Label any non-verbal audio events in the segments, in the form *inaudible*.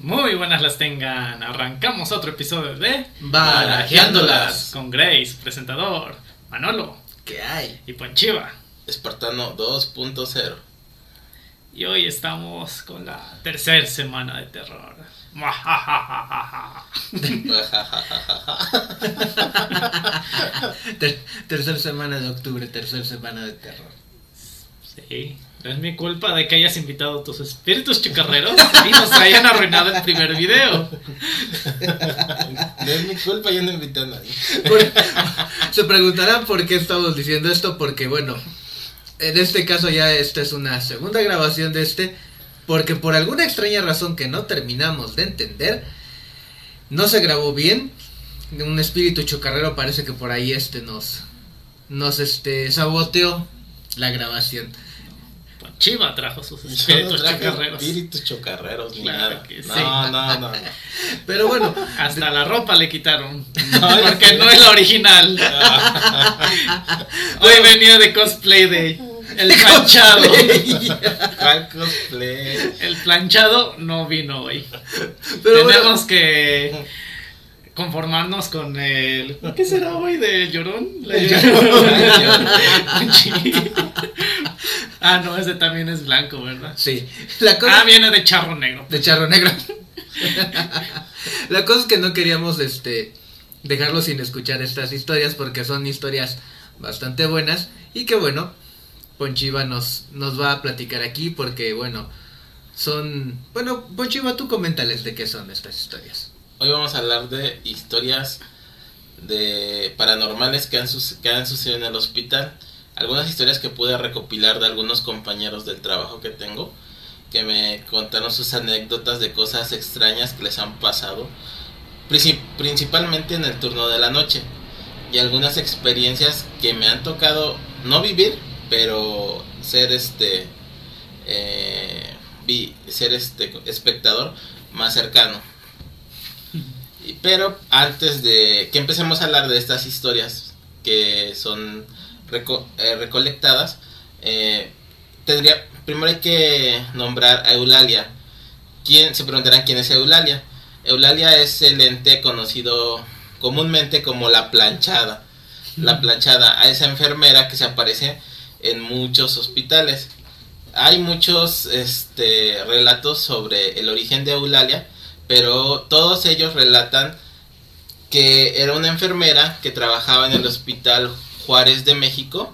Muy buenas las tengan. Arrancamos otro episodio de Barajeándolas. con Grace, presentador, Manolo ¿Qué hay? y Ponchiva. Espartano 2.0. Y hoy estamos con la tercera semana de terror. *laughs* Ter- tercer semana de octubre, tercer semana de terror. Sí, no es mi culpa de que hayas invitado a tus espíritus chicarreros y nos hayan arruinado el primer video. no es mi culpa, yo no invité a nadie. Por- Se preguntarán por qué estamos diciendo esto, porque bueno, en este caso ya esta es una segunda grabación de este, porque por alguna extraña razón que no terminamos de entender, no se grabó bien. Un espíritu chocarrero parece que por ahí este nos, nos este, saboteó la grabación. Ponchiva trajo sus no espíritus traje chicarreros. espíritus chocarreros ni nada. no, no, no, *laughs* Pero bueno, Hasta la ropa le quitaron. No, *laughs* porque no es la original. *laughs* Hoy venía de cosplay de el planchado. ¿Cuál cosplay? El planchado no vino hoy. pero bueno, Tenemos que conformarnos con el. ¿Qué será hoy de llorón? La. Sí. Ah, no, ese también es blanco, ¿verdad? sí, la cosa Ah, viene de charro negro. de charro negro. *laughs* La cosa es que no queríamos este dejarlo sin escuchar estas historias porque son historias bastante buenas y que bueno, Ponchiva nos nos va a platicar aquí porque bueno, son bueno, Ponchiva tú coméntales de qué son estas historias. Hoy vamos a hablar de historias de paranormales que han, sus- que han sucedido en el hospital. Algunas historias que pude recopilar de algunos compañeros del trabajo que tengo, que me contaron sus anécdotas de cosas extrañas que les han pasado, princi- principalmente en el turno de la noche. Y algunas experiencias que me han tocado no vivir, pero ser este, eh, vi- ser este espectador más cercano. *laughs* Pero antes de que empecemos a hablar de estas historias que son reco- eh, recolectadas, eh, tendría primero hay que nombrar a Eulalia. ¿Quién se preguntarán quién es Eulalia? Eulalia es el ente conocido comúnmente como la planchada. La planchada, a esa enfermera que se aparece en muchos hospitales. Hay muchos este, relatos sobre el origen de Eulalia, pero todos ellos relatan que era una enfermera que trabajaba en el Hospital Juárez de México.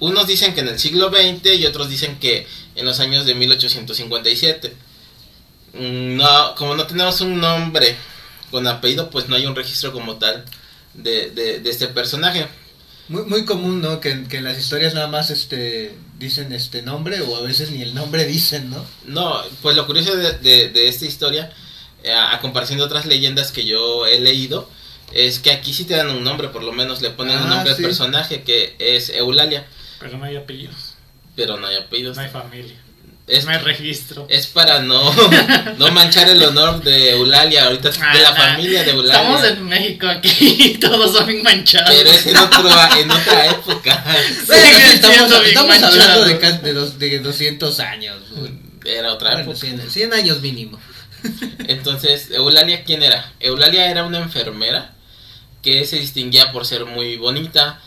Unos dicen que en el siglo XX y otros dicen que en los años de 1857. Mm, No, como no tenemos un nombre con apellido, pues no hay un registro como tal de, de, de este personaje. Muy, muy común, ¿no? Que, en- que en las historias nada más este dicen este nombre o a veces ni el nombre dicen, ¿no? No, pues lo curioso de, de- de esta historia, eh, a comparación de otras leyendas que yo he leído, es que aquí sí te dan un nombre, por lo menos le ponen un Ah, nombre sí. al personaje, que es Eulalia, Pero no hay apellidos, pero no hay apellidos. no hay familia, Es, no hay registro. es para no, *laughs* no manchar el honor de Eulalia, ahorita de la Ah, familia de Eulalia. Estamos en México aquí, *laughs* todos son bien manchados. Pero es en, otro, en otra época. Estamos estamos hablando de, de, dos- de 200 años. Era otra Bueno, época. 100, 100 años mínimo. Entonces, Eulalia, ¿quién era? Eulalia era una enfermera que se distinguía por ser muy bonita,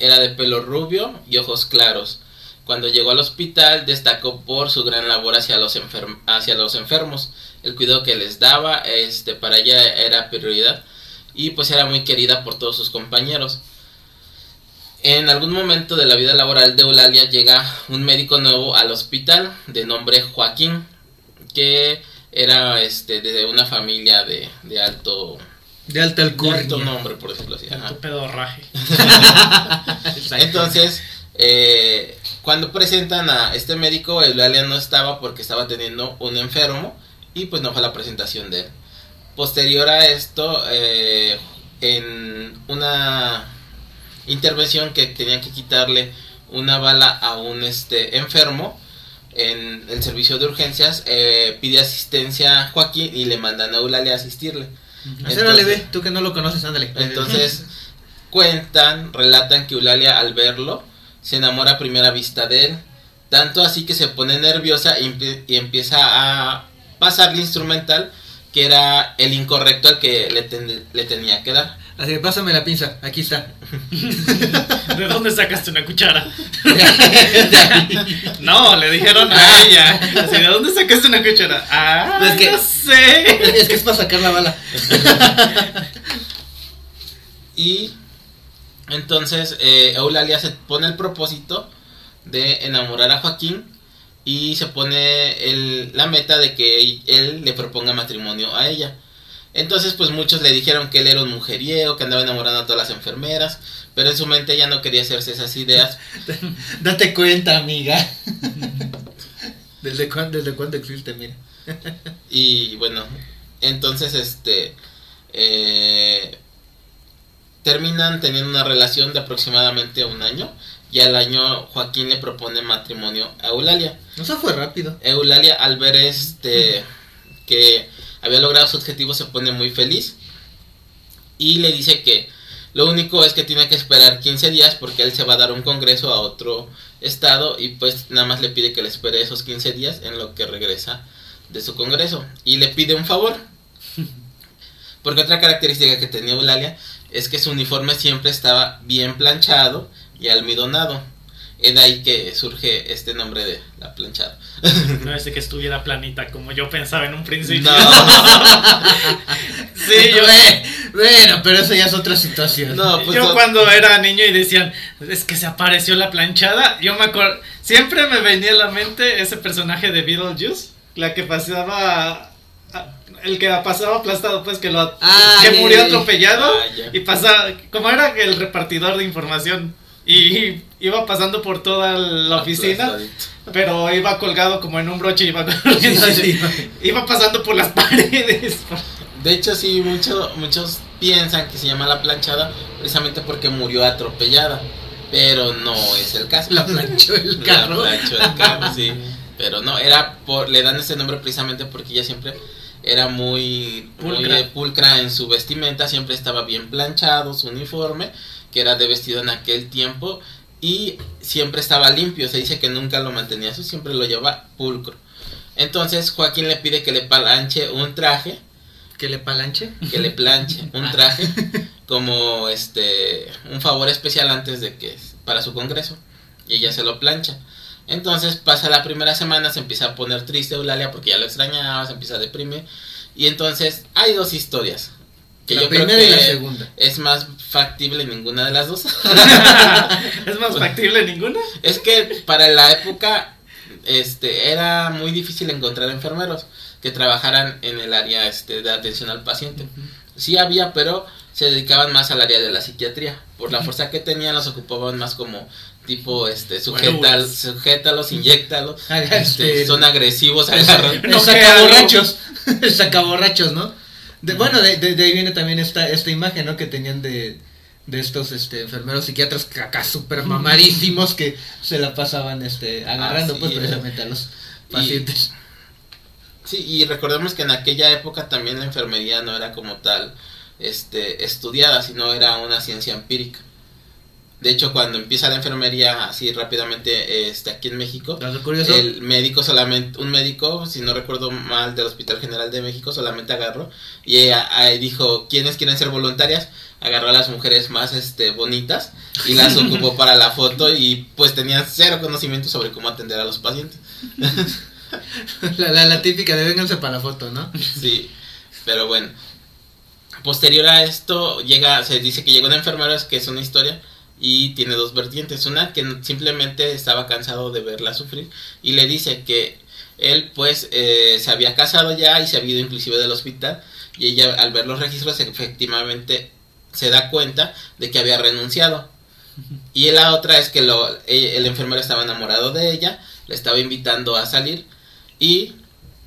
era de pelo rubio y ojos claros. Cuando llegó al hospital destacó por su gran labor hacia los, hacia los enfermos, el cuidado que les daba, este, para ella era prioridad y pues era muy querida por todos sus compañeros. En algún momento de la vida laboral de Eulalia llega un médico nuevo al hospital de nombre Joaquín, que era este de una familia de, de alto De alta de alto alcurnia. nombre por decirlo así ajá. pedorraje. *laughs* Entonces eh, cuando presentan a este médico Eulalia no estaba porque estaba teniendo un enfermo y pues no fue la presentación de él posterior a esto eh, en una intervención que tenían que quitarle una bala a un este enfermo en el servicio de urgencias eh, pide asistencia a Joaquín y le mandan a Eulalia a asistirle Entonces- ve, tú que no lo conoces, ándale. entonces cuentan, relatan que Eulalia al verlo se enamora a primera vista de él, tanto así que se pone nerviosa y, y empieza a pasarle instrumental que era el incorrecto al que le, ten- le tenía que dar. Así, pásame la pinza, aquí está. *laughs* ¿De dónde sacaste una cuchara? *laughs* No, le dijeron a ella. Así, ¿de dónde sacaste una cuchara? Ah, Es que- no sé. es que es para sacar la bala. *laughs* Y entonces eh, Eulalia se pone el propósito de enamorar a Joaquín y se pone el- la meta de que él le proponga matrimonio a ella. Entonces pues muchos le dijeron que él era un mujeriego, que andaba enamorando a todas las enfermeras, pero en su mente ella no quería hacerse esas ideas. *laughs* Date cuenta, amiga. *laughs* ¿Desde cuándo, desde cuándo existe, mira? *laughs* Y bueno, entonces este eh, terminan teniendo una relación de aproximadamente un año y al año Joaquín le propone matrimonio a Eulalia. Eso fue rápido. Eulalia al ver este que había logrado su objetivo se pone muy feliz y le dice que lo único es que tiene que esperar 15 días porque él se va a dar un congreso a otro estado y pues nada más le pide que le espere esos 15 días en lo que regresa de su congreso y le pide un favor. *laughs* Porque otra característica que tenía Eulalia es que su uniforme siempre estaba bien planchado y almidonado. Es de ahí que surge este nombre de la planchada. No es de que estuviera planita como yo pensaba en un principio. No. *laughs* Sí, yo, Bue- Bueno, pero eso ya es otra situación. No, pues yo no- cuando era niño y decían, es que se apareció la planchada, yo me acuerdo, siempre me venía a la mente ese personaje de Beetlejuice, la que pasaba, a- el que pasaba aplastado, pues que lo Ah, que murió atropellado Ah, y pasaba, como era el repartidor de información y iba pasando por toda la oficina, Aplastadito. pero iba colgado como en un broche, iba *laughs* corriendo Sí, sí. iba pasando por las *laughs* paredes. De hecho, sí, mucho, muchos piensan que se llama la planchada precisamente porque murió atropellada. Pero no es el caso. La planchó el La carro. planchó el carro, sí. *laughs* Pero no, era por, le dan ese nombre precisamente porque ella siempre era muy muy, Pulcra. eh, pulcra en su vestimenta, siempre estaba bien planchado su uniforme, que era de vestido en aquel tiempo, y siempre estaba limpio, se dice que nunca lo mantenía eso, siempre lo llevaba pulcro. Entonces Joaquín le pide que le palanche un traje, ¿Que le palanche? que le planche un *laughs* traje como este un favor especial antes de que para su congreso y ella se lo plancha. Entonces pasa la primera semana, se empieza a poner triste Eulalia porque ya lo extrañaba, se empieza a deprimir y entonces hay dos historias que la yo creo primera y la que segunda. es más factible ninguna de las dos. *laughs* ¿Es más *laughs* factible ninguna? es que para la época este era muy difícil encontrar enfermeros que trabajaran en el área este de atención al paciente. Sí había, pero se dedicaban más al área de la psiquiatría. Por la fuerza que tenían, los ocupaban más como tipo, este, sujetal, Guarúes. sujétalos, inyéclos, Haga este, este- son agresivos, agarran. El No, sacaborrachos. Sacaborrachos, ¿no? *laughs* De, bueno, de, de- de ahí viene también esta, esta imagen, ¿no? Que tenían de, de estos este, enfermeros psiquiatras acá súper mamadísimos que se la pasaban este, agarrando, pues, es. precisamente a los Y- pacientes. Sí, y recordemos que en aquella época también la enfermería no era como tal este, estudiada, sino era una ciencia empírica. De hecho, cuando empieza la enfermería así rápidamente este, aquí en México, curioso. el médico solamente, un médico, si no recuerdo mal, del Hospital General de México, solamente agarró y ella, dijo, ¿quiénes quieren ser voluntarias? Agarró a las mujeres más este, bonitas y las *laughs* ocupó para la foto y pues tenían cero conocimiento sobre cómo atender a los pacientes. *laughs* La, la, la típica de vénganse para la foto, ¿no? Sí, pero bueno. Posterior a esto, llega, se dice que llegó un enfermero, es que es una historia, y tiene dos vertientes. Una que simplemente estaba cansado de verla sufrir, y le dice que él pues eh, se había casado ya y se había ido inclusive del hospital, y ella al ver los registros efectivamente se da cuenta de que había renunciado. Y la otra es que lo, e- el enfermero estaba enamorado de ella, le estaba invitando a salir, y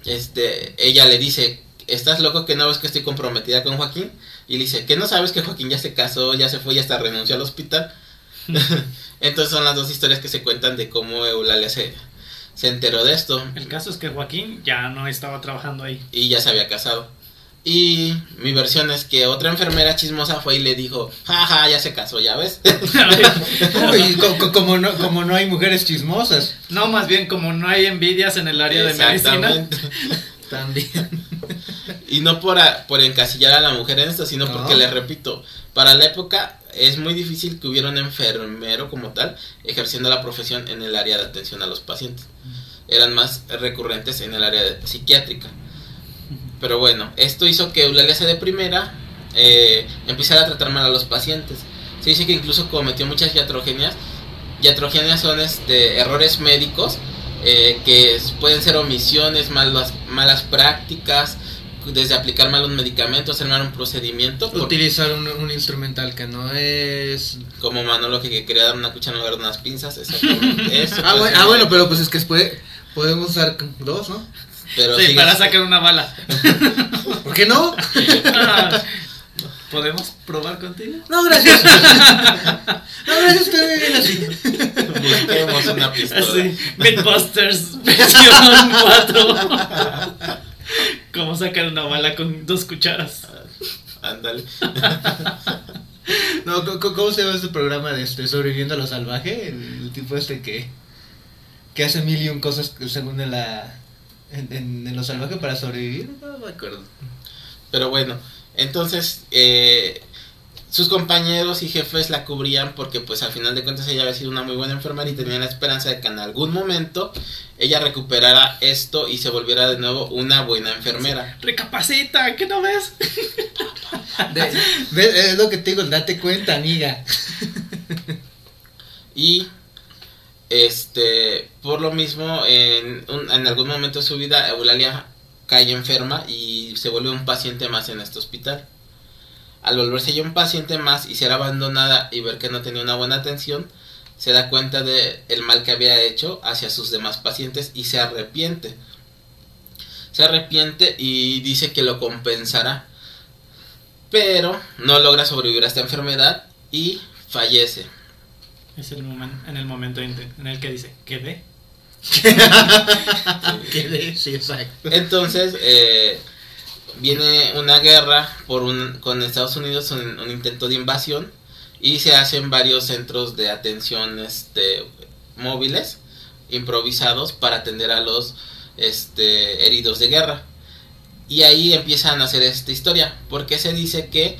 este, ella le dice, ¿estás loco que no ves que estoy comprometida con Joaquín? Y le dice, ¿que no sabes que Joaquín ya se casó, ya se fue y hasta renunció al hospital? *laughs* Entonces son las dos historias que se cuentan de cómo Eulalia se, se enteró de esto El caso es que Joaquín ya no estaba trabajando ahí. y ya se había casado. Y mi versión es que otra enfermera chismosa fue y le dijo, jaja, ya se casó, ya ves. *laughs* Uy, co- co- como, no, como no hay mujeres chismosas. no, más bien como no hay envidias en el área de medicina. Exactamente. *laughs* También. Y no por, a- por encasillar a la mujer en esto, sino No. porque, les repito, para la época es muy difícil que hubiera un enfermero como tal ejerciendo la profesión en el área de atención a los pacientes. Eran más recurrentes en el área de- psiquiátrica. Pero bueno, esto hizo que Eulalia se deprimiera, eh, empezara a tratar mal a los pacientes. Se dice que incluso cometió muchas iatrogenias. Iatrogenias son este, errores médicos eh, que pueden ser omisiones, malas, malas prácticas, desde aplicar malos medicamentos, hacer mal un procedimiento, Utilizar un, un instrumental que no es... como Manolo que, que quería dar una cuchara en lugar de unas pinzas. *laughs* exactamente. Eso Ah bueno, ah, bueno, pero pues es que puede, podemos usar dos, ¿no? Pero Sí, sigue- para sacar una bala. *laughs* ¿Por qué no? Ah, ¿Podemos probar contigo? No, gracias. *laughs* No, gracias, muy bien así. busquemos una pistola. Así, Mythbusters versión 4. ¿Cómo sacar una bala con dos cucharas? Ándale. *laughs* No, ¿cómo, se llama este programa de este sobreviviendo a lo salvaje? El, tipo este que que hace mil y un cosas según en la en lo salvaje para sobrevivir. No me acuerdo. Pero bueno, entonces eh, sus compañeros y jefes la cubrían porque pues al final de cuentas ella había sido una muy buena enfermera y tenían la esperanza de que en algún momento ella recuperara esto y se volviera de nuevo una buena enfermera. Recapacita, ¿qué no ves? *laughs* De- es lo que te digo, date cuenta, amiga. Y este por lo mismo en, un- en algún momento de su vida Eulalia cae enferma y se vuelve un paciente más en este hospital. Al volverse ya un paciente más y ser abandonada y ver que no tenía una buena atención, se da cuenta de el mal que había hecho hacia sus demás pacientes y se arrepiente. Se arrepiente y dice que lo compensará. Pero no logra sobrevivir a esta enfermedad y fallece. Es el momento, en el momento en en el que dice, ¿quedé? *laughs* Quedé, sí, exacto. Entonces, eh, viene una guerra por un, con Estados Unidos, un, intento de invasión, y se hacen varios centros de atención este, móviles, improvisados, para atender a los este, heridos de guerra. Y ahí empiezan a hacer esta historia, porque se dice que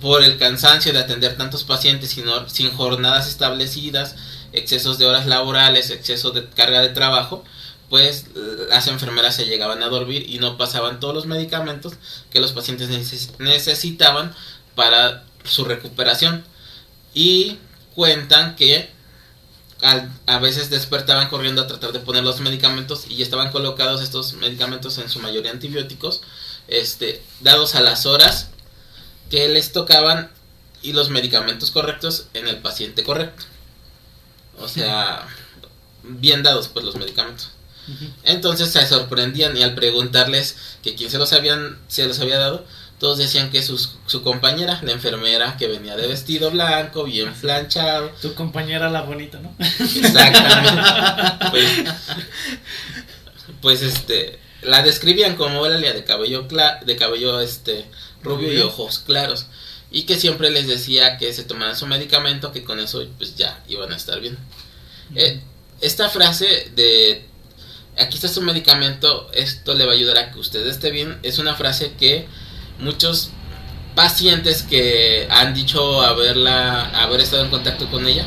por el cansancio de atender tantos pacientes sin, sin jornadas establecidas, excesos de horas laborales, exceso de carga de trabajo, pues las enfermeras se llegaban a dormir y no pasaban todos los medicamentos que los pacientes neces- necesitaban para su recuperación. Y cuentan que a veces despertaban corriendo a tratar de poner los medicamentos y estaban colocados estos medicamentos en su mayoría antibióticos, este, dados a las horas que les tocaban y los medicamentos correctos en el paciente correcto. O sea, bien dados pues los medicamentos. Entonces se sorprendían y al preguntarles que quién se los habían se los había dado, todos decían que sus- su compañera, la enfermera que venía de vestido blanco, bien planchado, Tu compañera la bonita, ¿no? exactamente. *laughs* Pues, pues, este la describían como Eulalia de cabello de cabello este rubio y ojos claros y que siempre les decía que se tomaran su medicamento que con eso pues ya iban a estar bien. Eh, esta frase de aquí está su medicamento, esto le va a ayudar a que usted esté bien, es una frase que muchos pacientes que han dicho haberla, haber estado en contacto con ella,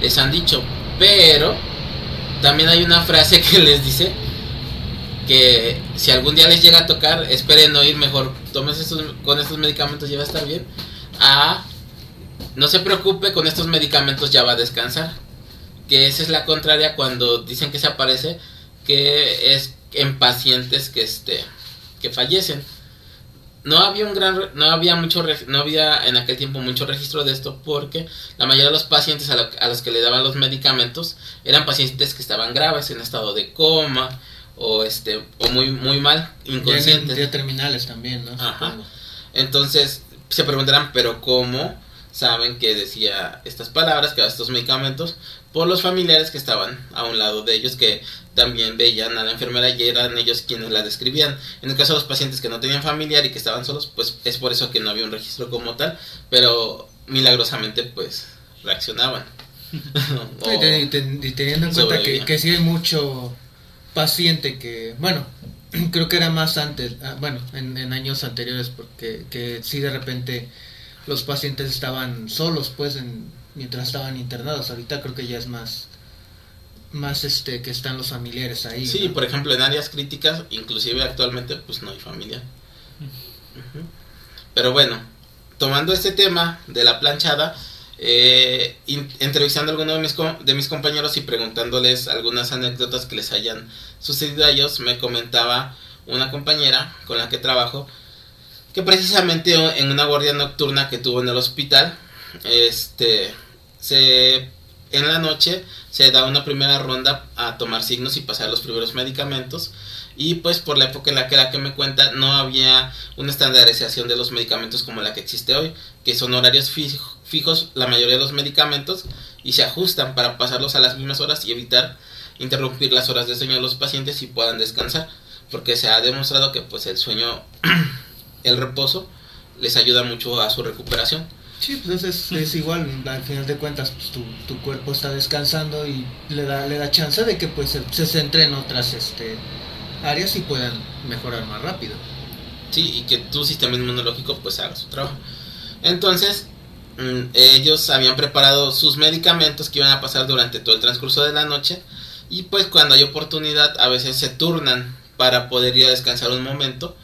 les han dicho, pero también hay una frase *laughs* que les dice que si algún día les llega a tocar, esperen no ir mejor, tómense estos, con estos medicamentos ya va a estar bien, a no se preocupe, con estos medicamentos ya va a descansar. Que esa es la contraria cuando dicen que se aparece que es en pacientes que este que fallecen no había un gran no había mucho no había en aquel tiempo mucho registro de esto porque la mayoría de los pacientes a, lo- a los que le daban los medicamentos eran pacientes que estaban graves en estado de coma o este o muy muy mal inconscientes Ya terminales también, ¿no? Ajá. Entonces se preguntarán, pero ¿cómo saben que decía estas palabras, que estos medicamentos? Por los familiares que estaban a un lado de ellos, que también veían a la enfermera y eran ellos quienes la describían. En el caso de los pacientes que no tenían familiar y que estaban solos, pues es por eso que no había un registro como tal, pero milagrosamente pues reaccionaban. *laughs* O- Y, te- y te- y teniendo en cuenta que, que sí hay mucho paciente que, bueno, *clears throat* creo que era más antes, ah, bueno, en, en años anteriores, porque que sí de repente los pacientes estaban solos, pues, en, mientras estaban internados. Ahorita creo que ya es más, más este, que están los familiares ahí. Sí, ¿no? por ejemplo, en áreas críticas, inclusive actualmente, pues no hay familia. Pero bueno, tomando este tema de la planchada, eh, in- entrevistando a algunos de mis, de mis compañeros y preguntándoles algunas anécdotas que les hayan sucedido a ellos, me comentaba una compañera con la que trabajo que precisamente en una guardia nocturna que tuvo en el hospital, este, se, en la noche se da una primera ronda a tomar signos y pasar los primeros medicamentos. Y pues por la época en la que la que me cuenta no había una estandarización de los medicamentos como la que existe hoy, que son horarios fijo- fijos la mayoría de los medicamentos y se ajustan para pasarlos a las mismas horas y evitar interrumpir las horas de sueño de los pacientes y puedan descansar, porque se ha demostrado que pues el sueño, *clears throat* el reposo les ayuda mucho a su recuperación. Sí, pues es, es igual, al final de cuentas pues, tu, tu cuerpo está descansando y le da, le da chance de que pues se, se centre en otras este, áreas y puedan mejorar más rápido. Sí, y que tu sistema inmunológico pues haga su trabajo. Entonces, mm, ellos habían preparado sus medicamentos que iban a pasar durante todo el transcurso de la noche y pues cuando hay oportunidad a veces se turnan para poder ir a descansar un momento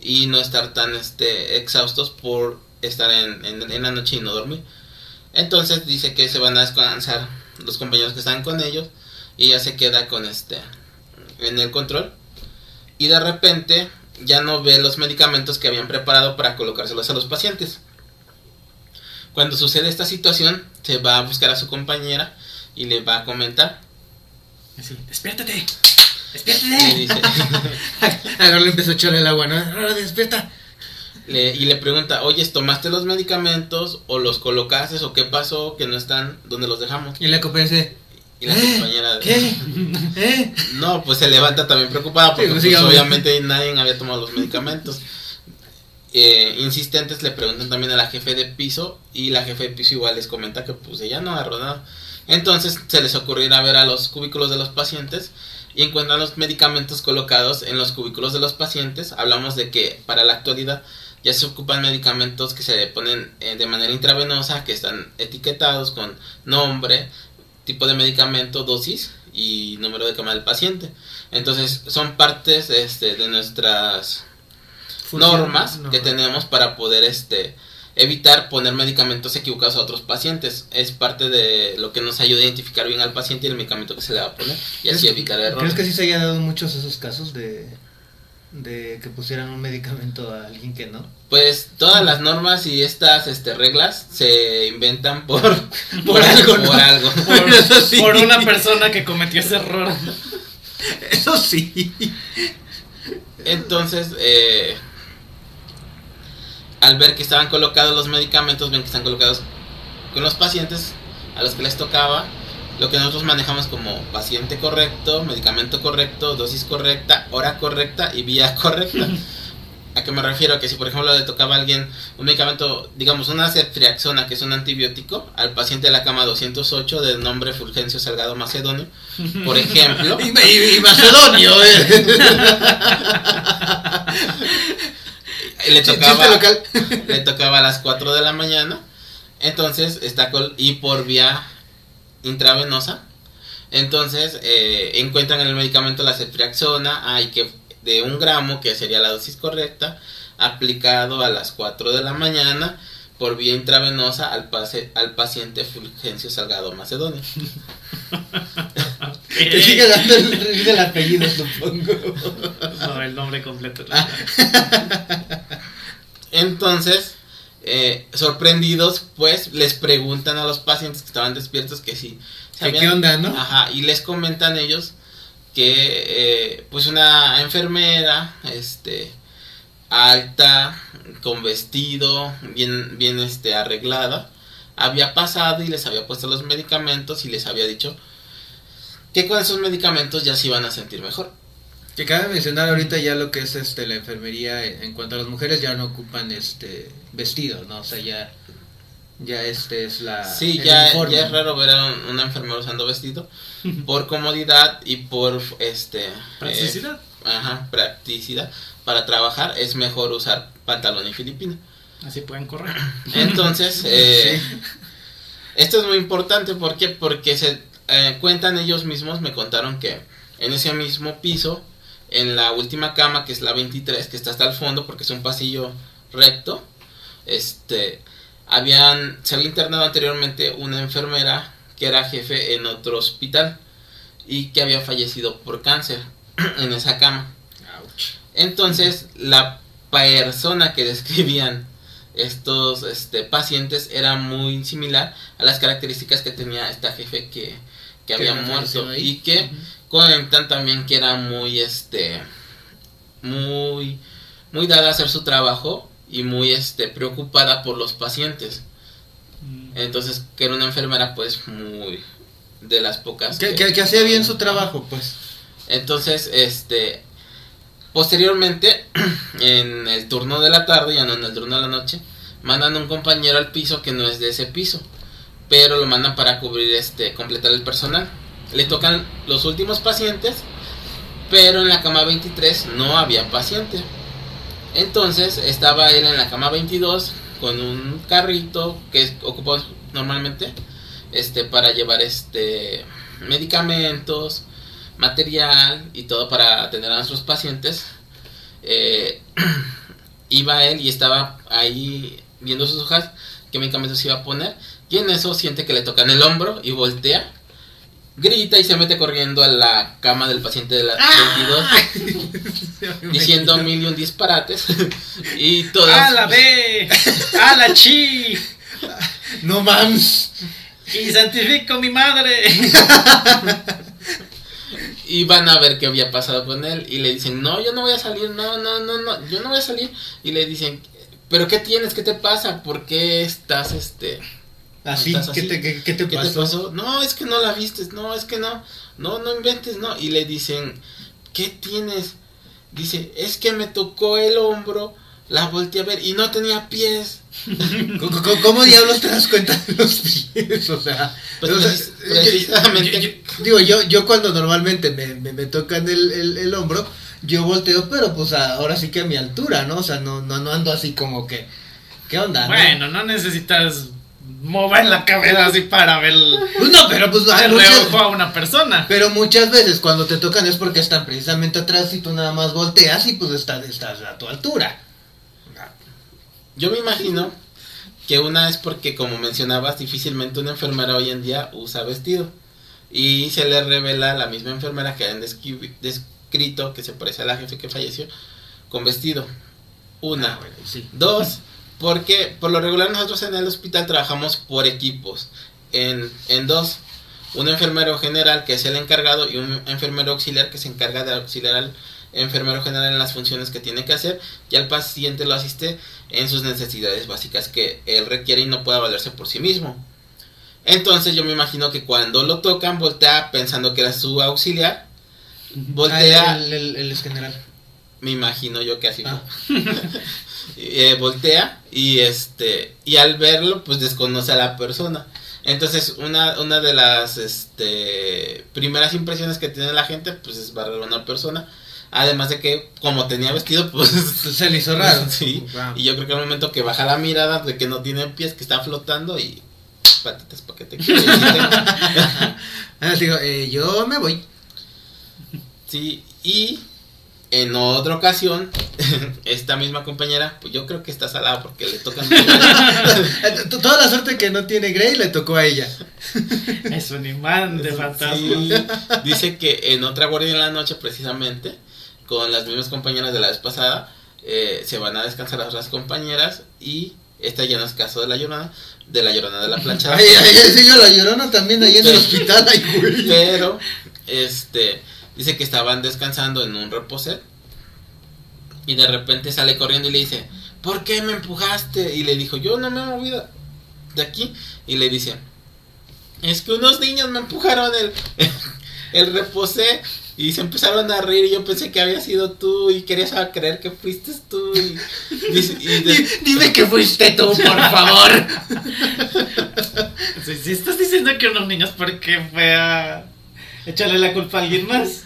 y no estar tan este exhaustos por estar en, en, en la noche y no dormir. Entonces dice que se van a descansar los compañeros que están con ellos y ella se queda con este en el control y de repente ya no ve los medicamentos que habían preparado para colocárselos a los pacientes. Cuando sucede esta situación, se va a buscar a su compañera y le va a comentar. Así, despiértate. Despiértate. dice, Ahora le empezó a echar el agua, ¿no? Ahora despierta. Le- y le pregunta, oye, ¿tomaste los medicamentos o los colocaste o qué pasó que no están donde los dejamos? Y la compañera dice, Y la ¿Eh? compañera... ¿qué? *laughs* ¿Eh? No, pues se levanta también preocupada porque Sí, pues, obviamente nadie había tomado los medicamentos. Eh, insistentes le preguntan también a la jefe de piso y la jefe de piso igual les comenta que pues ella no agarró nada. Entonces se les ocurrió ir a ver a los cubículos de los pacientes y encuentran los medicamentos colocados en los cubículos de los pacientes. Hablamos de que para la actualidad ya se ocupan medicamentos que se le ponen eh, de manera intravenosa, que están etiquetados con nombre, tipo de medicamento, dosis y número de cama del paciente. Entonces son partes este, de nuestras normas no. que tenemos para poder este evitar poner medicamentos equivocados a otros pacientes. Es parte de lo que nos ayuda a identificar bien al paciente y el medicamento que se le va a poner y así ¿Crees- evitar errores. ¿Crees que sí se haya dado muchos esos casos de, de que pusieran un medicamento a alguien que no? Pues todas las normas y estas este, reglas se inventan por, *laughs* Por algo, ¿no? por algo. *laughs* Por, Eso sí. por una persona que cometió ese error. Eso sí. Entonces, eh, al ver que estaban colocados los medicamentos, ven que están colocados con los pacientes a los que les tocaba, lo que nosotros manejamos como paciente correcto, medicamento correcto, dosis correcta, hora correcta y vía *laughs* correcta. ¿A qué me refiero? Que si por ejemplo le tocaba a alguien un medicamento, digamos una ceftriaxona, que es un antibiótico, al paciente de la cama 208 del nombre Fulgencio Salgado Macedonio, por ejemplo, *laughs* Y, y- y Macedonio, eh. *laughs* le tocaba local. le tocaba a las 4 de la mañana. Entonces está col y por vía intravenosa. Entonces eh, encuentran en el medicamento la ceftriaxona, hay que de un gramo, que sería la dosis correcta, aplicado a las 4 de la mañana por vía intravenosa al, pase, al paciente Fulgencio Salgado Macedonio. *laughs* Te sigue dando el, el apellido, supongo. No, el nombre completo. *laughs* Entonces, eh, sorprendidos, pues les preguntan a los pacientes que estaban despiertos que si ¿Qué, qué onda, no? Ajá, y les comentan ellos que eh, pues una enfermera, este, alta, con vestido, bien, bien este, arreglada, había pasado y les había puesto los medicamentos y les había dicho que con esos medicamentos ya se iban a sentir mejor. Que cabe mencionar ahorita ya lo que es este la enfermería en cuanto a las mujeres ya no ocupan este vestido, ¿no? O sea, ya ya este es la... Sí, ya, ya es raro ver a un, un enfermero usando vestido *laughs* por comodidad y por este eh, Practicidad. ajá, practicidad para trabajar es mejor usar pantalón y filipina. Así pueden correr. *laughs* Entonces, *laughs* eh, esto es muy importante ¿por qué? porque se eh, cuentan ellos mismos, me contaron que en ese mismo piso, en la última cama, que es la 23, que está hasta el fondo porque es un pasillo recto, este, habían, se había internado anteriormente una enfermera que era jefe en otro hospital y que había fallecido por cáncer *clears throat* en esa cama. Entonces, la persona que describían estos este, pacientes era muy similar a las características que tenía esta jefe que, que había muerto y que comentan también que era muy este muy muy dada a hacer su trabajo y muy este preocupada por los pacientes Mm. entonces que era una enfermera pues muy de las pocas Que, que- que hacía bien su trabajo, pues. entonces, este, posteriormente, *clears throat* en el turno de la tarde, ya no en el turno de la noche, mandan un compañero al piso que no es de ese piso, pero lo mandan para cubrir, este, completar el personal. Le tocan los últimos pacientes, pero en la cama 23 no había paciente. Entonces, estaba él en la cama 22 con un carrito que es ocupado normalmente, este, para llevar, este, medicamentos, material y todo para atender a nuestros pacientes. Eh, *clears throat* iba él y estaba ahí viendo sus hojas, qué medicamentos iba a poner, y en eso siente que le tocan el hombro y voltea, grita y se mete corriendo a la cama del paciente de la 22, *laughs* diciendo mil y un disparates, *laughs* y todas... ¡A la B! ¡A la chi! No mames. ¡Y santifico mi madre! *laughs* Y van a ver qué había pasado con él. Y le dicen, no, yo no voy a salir, no, no, no, no, yo no voy a salir. Y le dicen, pero ¿qué tienes? ¿Qué te pasa? ¿Por qué estás, este... Así, ¿Estás ¿qué así? te, qué, qué te ¿Qué pasó? te pasó? No, es que no la vistes, no, es que no, no, no inventes, no. Y le dicen, ¿qué tienes? Dice, es que me tocó el hombro, la volteé a ver y no tenía pies. *laughs* ¿Cómo, cómo- cómo diablos te das cuenta de los pies? O sea, Pues o sea, precis- yo- precisamente. yo- yo- digo, yo, yo cuando normalmente me, me, me tocan el, el, el hombro, yo volteo, pero pues ahora sí que a mi altura, ¿no? O sea, no, no, no ando así como que, ¿qué onda? no? Bueno, no necesitas mover la cabeza así para ver Pues no, pero pues hay el muchas- a una persona. Pero muchas veces cuando te tocan es porque están precisamente atrás y tú nada más volteas y pues estás, estás a tu altura. Yo me imagino que una es porque, como mencionabas, difícilmente una enfermera hoy en día usa vestido. Y se le revela a la misma enfermera que han descri- descrito que se parece a la jefe que falleció con vestido. Una. Ah, bueno, sí. Dos, porque por lo regular nosotros en el hospital trabajamos por equipos. En, en dos, un enfermero general que es el encargado y un enfermero auxiliar que se encarga de auxiliar al enfermero general en las funciones que tiene que hacer y al paciente lo asiste en sus necesidades básicas que él requiere y no pueda valerse por sí mismo. Entonces yo me imagino que cuando lo tocan voltea pensando que era su auxiliar, voltea, Ah, el, el, general. me imagino yo que así fue. *laughs* Eh, voltea y este y al verlo pues desconoce a la persona entonces una, una de las este primeras impresiones que tiene la gente pues es barrer a una persona además de que como tenía vestido *laughs* pues Se le hizo raro. *laughs* sí y yo creo que al momento que baja la mirada de que no tiene pies que está flotando y patitas para que te. *laughs* Ah, digo, eh, yo me voy. Sí, y en otra ocasión, *laughs* esta misma compañera, pues yo creo que está salada porque le tocan. *laughs* Toda la suerte que no tiene Grey le tocó a ella. Es un imán de fantasmas. Sí, dice que en otra guardia en la noche, precisamente, con las mismas compañeras de la vez pasada, eh, se van a descansar las otras compañeras y esta ya no es caso de la llorona, de la llorona de la planchada. Ay, ay, ay, sí, yo la llorona también ahí en el hospital. Ay, güey. Pero, este, dice que estaban descansando en un reposet. Y de repente sale corriendo y le dice, ¿por qué me empujaste? Y le dijo, yo no me he movido de aquí. Y le dice, es que unos niños me empujaron el, *laughs* el reposé. Y se empezaron a reír y yo pensé que había sido tú y querías creer que fuiste tú. Y, *laughs* y- y de- Dime que fuiste tú, por favor. *laughs* Si, si estás diciendo que unos niños, ¿por qué fue a echarle la culpa a alguien más?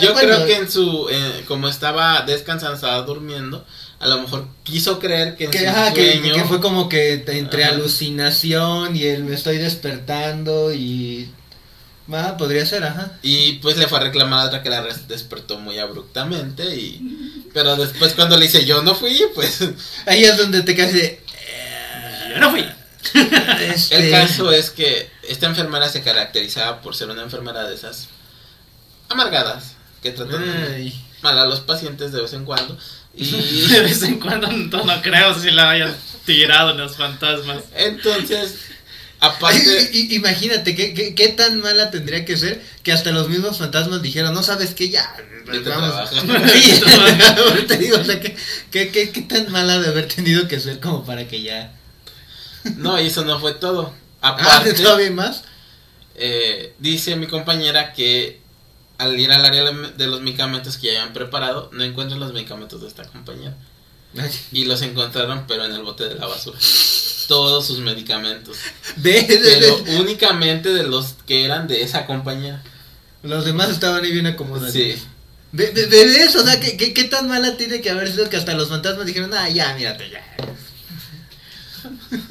Yo creo que en su, eh, como estaba descansando, estaba durmiendo, a lo mejor quiso creer que en Que, su ajá, que, sueño... que fue como que entre Ajá. alucinación y el me estoy despertando y... Ah, podría ser, ajá. Y pues le fue a reclamar a otra que la despertó muy abruptamente y... Pero después cuando le dice yo no fui, pues... *laughs* Ahí es donde te caes de... Yo no fui. *laughs* este, El caso es que esta enfermera se caracterizaba por ser una enfermera de esas amargadas, que tratan Ay. mal a los pacientes de vez en cuando. *laughs* De Y vez en cuando no, no creo si la hayan tirado en los fantasmas. entonces, aparte... *laughs* I- imagínate, ¿qué, qué, qué tan mala tendría que ser que hasta los mismos fantasmas dijeron, no sabes qué, ya, vamos. *laughs* Sí, te digo, o sea, ¿qué, qué, qué, qué tan mala de haber tenido que ser como para que ya... No, y eso no fue todo. Ah, Aparte, todavía más. eh, dice mi compañera que al ir al área de los medicamentos que ya habían preparado, no encuentran los medicamentos de esta compañera. *laughs* Y los encontraron, pero en el bote de la basura. Todos sus medicamentos. *laughs* De- Pero de- únicamente de los que eran de esa compañera. los demás estaban ahí bien acomodados. Sí. De, de, eso, o sea, ¿qué, qué, qué tan mala tiene que haber sido que hasta los fantasmas dijeron, ah, ya, mírate, ya.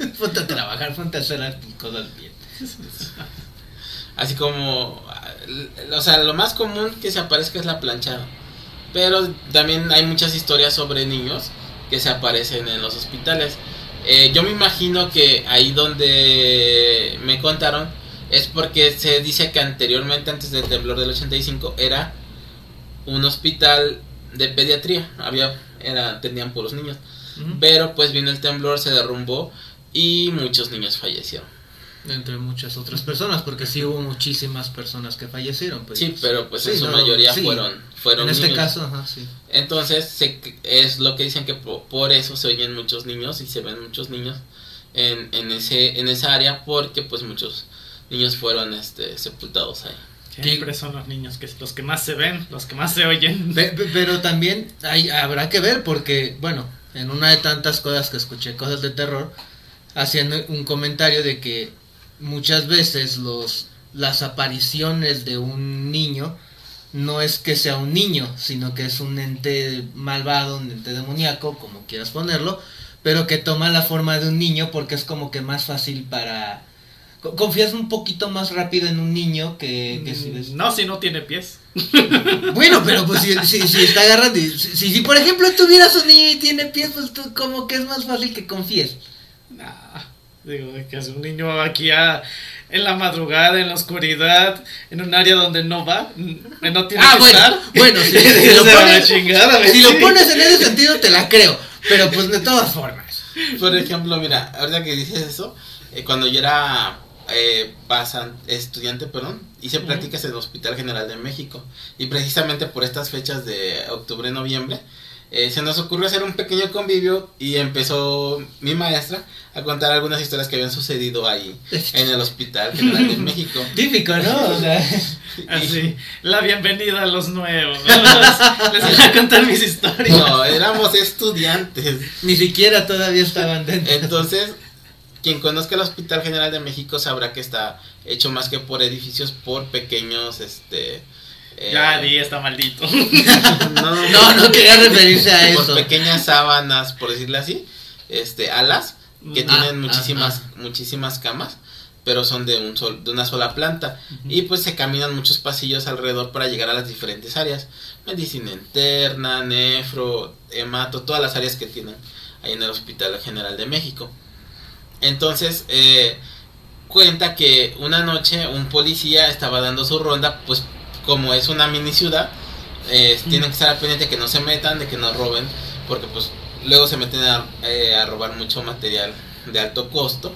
*laughs* ponte a trabajar, ponte a hacer las cosas bien. Así como, o sea, lo más común que se aparezca es la planchada. Pero también hay muchas historias sobre niños que se aparecen en los hospitales. Eh, yo me imagino que ahí donde me contaron es porque se dice que anteriormente, antes del temblor del 85, era un hospital de pediatría. Había, era, tenían puros niños. Pero pues vino el temblor, se derrumbó y muchos niños fallecieron. Entre muchas otras personas, porque sí hubo muchísimas personas que fallecieron. Pues. Sí, pero pues en su no, mayoría sí. fueron, fueron En este niños. caso, ajá, sí. Entonces se, es lo que dicen que po- por, eso se oyen muchos niños y se ven muchos niños en, en ese en esa área porque pues muchos niños fueron este sepultados ahí. Siempre son los niños que los que más se ven, los que más se oyen. Pe- pe- Pero también hay, habrá que ver porque, bueno, en una de tantas cosas que escuché, cosas de terror, hacían un comentario de que muchas veces los las apariciones de un niño no es que sea un niño, sino que es un ente malvado, un ente demoníaco, como quieras ponerlo, pero que toma la forma de un niño porque es como que más fácil para... co- Confías un poquito más rápido en un niño que, que si ves... No, si no tiene pies. *laughs* Bueno, pero pues si, si, si está agarrando, si, si, por ejemplo tuvieras un niño y tiene pies, pues tú como que es más fácil que confíes. Nah, digo, que es un niño aquí a- en la madrugada, en la oscuridad, en un área donde no va, no tiene Ah, que bueno, estar. bueno, si, *laughs* si lo pones, chingada, si lo pones en ese sentido te la creo, pero pues de todas formas. Por ejemplo, mira, ahorita que dices eso, eh, cuando yo era eh, pasan, estudiante, perdón, hice Ujú. prácticas en el Hospital General de México y precisamente por estas fechas de octubre, noviembre, eh, se nos ocurrió hacer un pequeño convivio y empezó mi maestra a contar algunas historias que habían sucedido ahí en el Hospital General de *laughs* México. Típico, ¿no? O sea, *laughs* Así, la bienvenida a los nuevos. Les, *laughs* les voy a contar mis historias. No, éramos estudiantes. ni siquiera todavía estaban dentro. Entonces, quien conozca el Hospital General de México sabrá que está hecho más que por edificios, por pequeños, este... eh, Ya, di, está maldito. *laughs* no, *laughs* No, no quería *laughs* referirse a eso. pequeñas sábanas, por decirle así, este, alas, que Ah, tienen muchísimas, ah, muchísimas camas, pero son de, un sol, de una sola planta. Y pues se caminan muchos pasillos alrededor para llegar a las diferentes áreas. Medicina interna, nefro, hemato, todas las áreas que tienen ahí en el Hospital General de México. Entonces, eh, cuenta que una noche un policía estaba dando su ronda, pues como es una mini ciudad, eh, tienen que estar al pendiente de que no se metan, de que no roben, porque pues luego se meten a, eh, a robar mucho material de alto costo.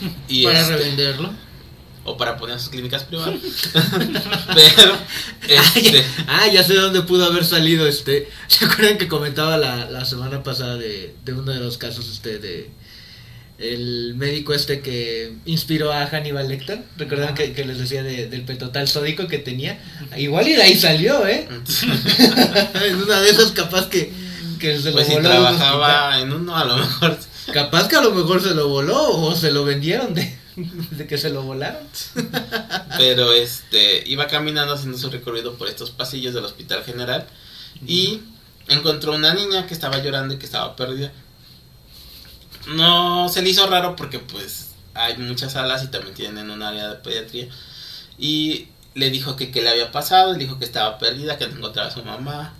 *laughs* Y para este, revenderlo. o para poner sus clínicas privadas. *laughs* *laughs* Pero, este, Ah, ya sé dónde pudo haber salido este. ¿Se acuerdan que comentaba la, la semana pasada de, de uno de los casos este de el médico este que inspiró a Hannibal Lecter. ¿Recuerdan que, que les decía de- del petotal sódico que tenía? Igual y de ahí salió, ¿eh? *laughs* en una de esas capaz que, que se lo Pues si voló. un hospital. trabajaba en uno, a lo mejor. Capaz que a lo mejor se lo voló o se lo vendieron de, de que se lo volaron. Pero este iba caminando haciendo su recorrido por estos pasillos del Hospital General y encontró una niña que estaba llorando y que estaba perdida. No se le hizo raro porque pues hay muchas salas y también tienen un área de pediatría. Y le dijo que qué le había pasado, le dijo que estaba perdida, que no encontraba a su mamá.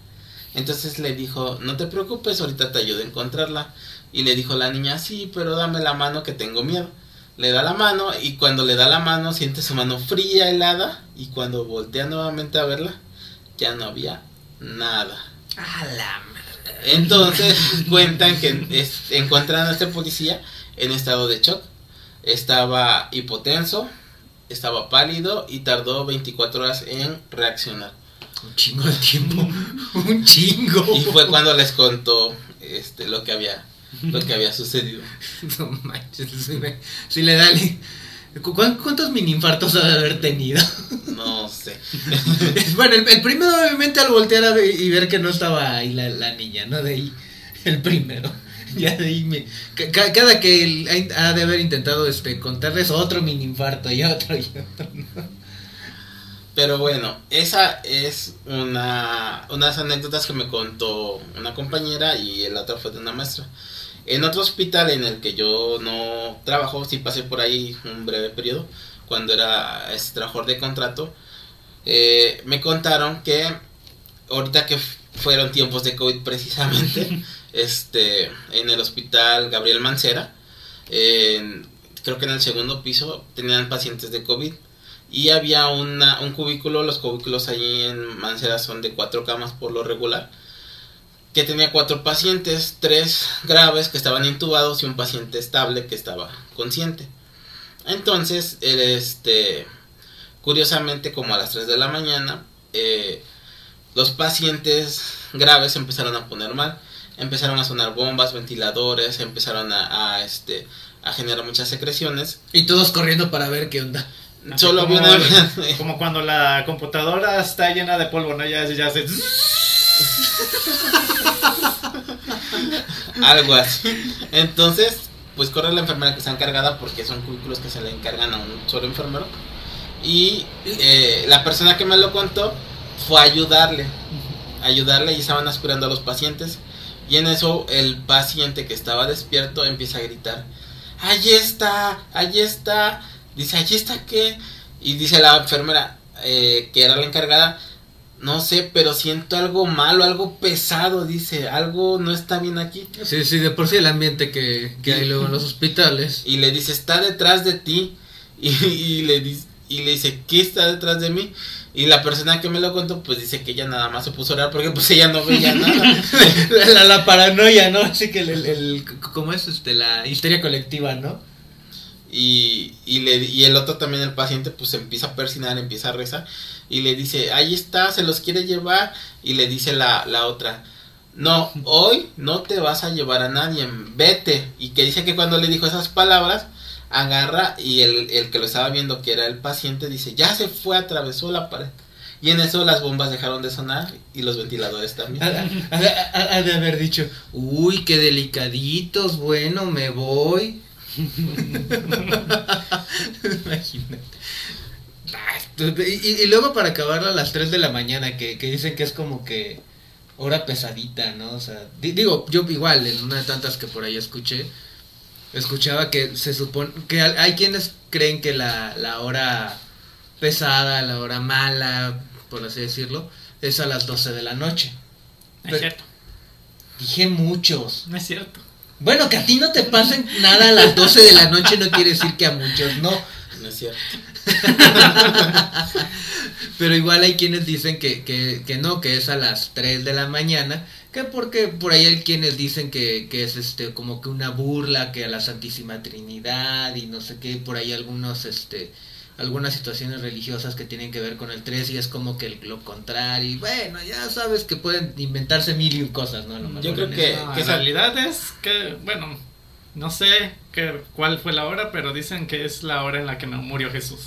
Entonces le dijo, no te preocupes, ahorita te ayudo a encontrarla. Y le dijo la niña, sí, pero dame la mano que tengo miedo. Le da la mano y cuando le da la mano siente su mano fría, helada. Y cuando voltea nuevamente a verla, ya no había nada. A la Entonces cuentan que es- encuentran a este policía en estado de shock. Estaba hipotenso, estaba pálido y tardó 24 horas en reaccionar. Un chingo de tiempo. *laughs* Un chingo. Y fue cuando les contó este lo que había lo que había sucedido. *laughs* No manches, si, me- si le da. Li- ¿Cu- ¿Cuántos mini infartos ha de haber tenido? No sé. *laughs* bueno, el, el primero, obviamente, al voltear a ver- y ver que no estaba ahí la, la niña, ¿no? De ahí, el primero. *laughs* Ya de ahí me. ca- ca- Cada que ha de haber intentado este contarles otro mini infarto y otro y otro. Pero bueno, esa es una unas anécdotas que me contó una compañera y el otro fue de una maestra. En otro hospital en el que yo no trabajo, sí pasé por ahí un breve periodo, cuando era este, trabajador de contrato, eh, me contaron que ahorita que fueron tiempos de COVID precisamente, *laughs* este, en el hospital Gabriel Mancera, creo que en el segundo piso tenían pacientes de COVID y había una, un cubículo, los cubículos allí en Mancera son de cuatro camas por lo regular, que tenía cuatro pacientes, tres graves que estaban intubados y un paciente estable que estaba consciente. Entonces, este, curiosamente, como a las 3 de la mañana, eh, los pacientes graves se empezaron a poner mal, empezaron a sonar bombas, ventiladores, empezaron a, a, este, a generar muchas secreciones. Y todos corriendo para ver qué onda. Solo como, una... como cuando la computadora está llena de polvo, ¿no? Ya, ya se... *laughs* Algo así. Entonces, pues corre la enfermera que está encargada porque son cubículos que se le encargan a un solo enfermero. Y eh, la persona que me lo contó fue a ayudarle. Ayudarle y estaban aspirando a los pacientes. Y en eso el paciente que estaba despierto empieza a gritar. Allí está, allí está. Dice, allí está qué. Y dice la enfermera eh, que era la encargada. No sé, pero siento algo malo, algo pesado, dice, algo no está bien aquí. Sí, sí, de por sí el ambiente que, que hay luego en los hospitales. Y le dice, está detrás de ti. *laughs* Y, y le dice, y le dice, ¿qué está detrás de mí? Y la persona que me lo contó, pues dice que ella nada más se puso a orar porque pues ella no veía nada. *laughs* La, la- la paranoia, ¿no? Así que el, el, el- ¿cómo es? Este, la histeria colectiva, ¿no? Y, y, le, y el otro también, el paciente, pues empieza a persinar, empieza a rezar. Y le dice, ahí está, se los quiere llevar. Y le dice la, la otra, no, hoy no te vas a llevar a nadie, vete. Y que dice que cuando le dijo esas palabras, agarra y el, el que lo estaba viendo, que era el paciente, dice, ya se fue, atravesó la pared. Y en eso las bombas dejaron de sonar y los ventiladores también. Ha, de haber dicho, uy, qué delicaditos, bueno, me voy. *laughs* *laughs* Imagínate. Y, luego para acabarla a las 3 de la mañana, que, que dicen que es como que hora pesadita, ¿no? O sea, di- digo, yo igual, en una de tantas que por ahí escuché, escuchaba que se supone que hay quienes creen que la, la hora pesada, la hora mala, por así decirlo, es a las 12 de la noche. No es cierto, Dije muchos. no es cierto. Bueno, que a ti no te pasen nada a las 12 de la noche no quiere decir que a muchos no. No es cierto. *laughs* Pero igual hay quienes dicen que, que, que no, que es a las 3 de la mañana. Que porque por ahí hay quienes dicen que, que es este como que una burla que a la Santísima Trinidad y no sé qué, por ahí algunos este algunas situaciones religiosas que tienen que ver con el 3 y es como que el- lo contrario. Bueno, ya sabes que pueden inventarse mil y un cosas, ¿no? Lo Yo creo que- que realidad es que, bueno, No sé qué, cuál fue la hora, pero dicen que es la hora en la que no murió Jesús.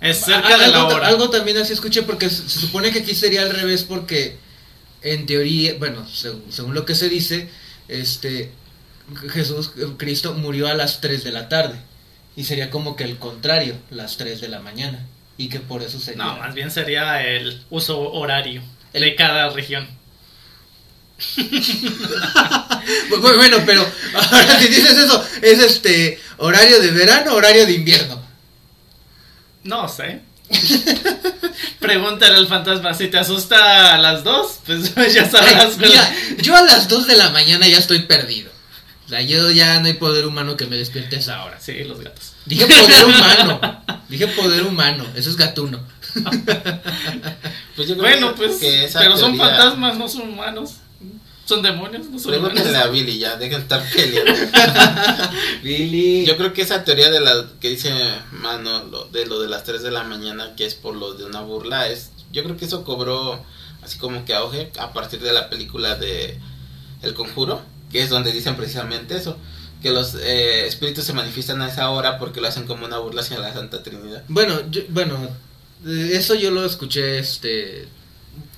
Es cerca Ah, de la hora. algo también así escuché porque se, se supone que aquí sería al revés porque en teoría, bueno, según, según lo que se dice, este Jesús eh, Cristo murió a las 3 de la tarde y sería como que el contrario, las 3 de la mañana y que por eso sería No, más bien sería el uso horario El- de cada región. Bu- *laughs* Bueno, pero ahora si dices eso, es este horario de verano, horario de invierno. No sé. *laughs* Pregúntale al fantasma si te asusta a las dos, pues *laughs* ya sabrás. Ay, mira, yo a las 2 de la mañana ya estoy perdido. O sea, yo ya no hay poder humano que me despierte a esa hora. Sí, los gatos. Dije poder humano. Dije poder humano. Eso es gatuno. Pues yo creo Bueno, que- pues, que pero son fantasmas, no son humanos. Son demonios, no son Pregúntenle a Billy ya, dejen de estar peleando. *laughs* Billy. Yo creo que esa teoría de la que dice Mano, lo- de lo de las 3 de la mañana, que es por lo de una burla, es yo creo que eso cobró así como que auge a partir de la película de El Conjuro, que es donde dicen precisamente eso, que los eh, espíritus se manifiestan a esa hora porque lo hacen como una burla hacia la Santa Trinidad. Bueno, yo- bueno, eso yo lo escuché este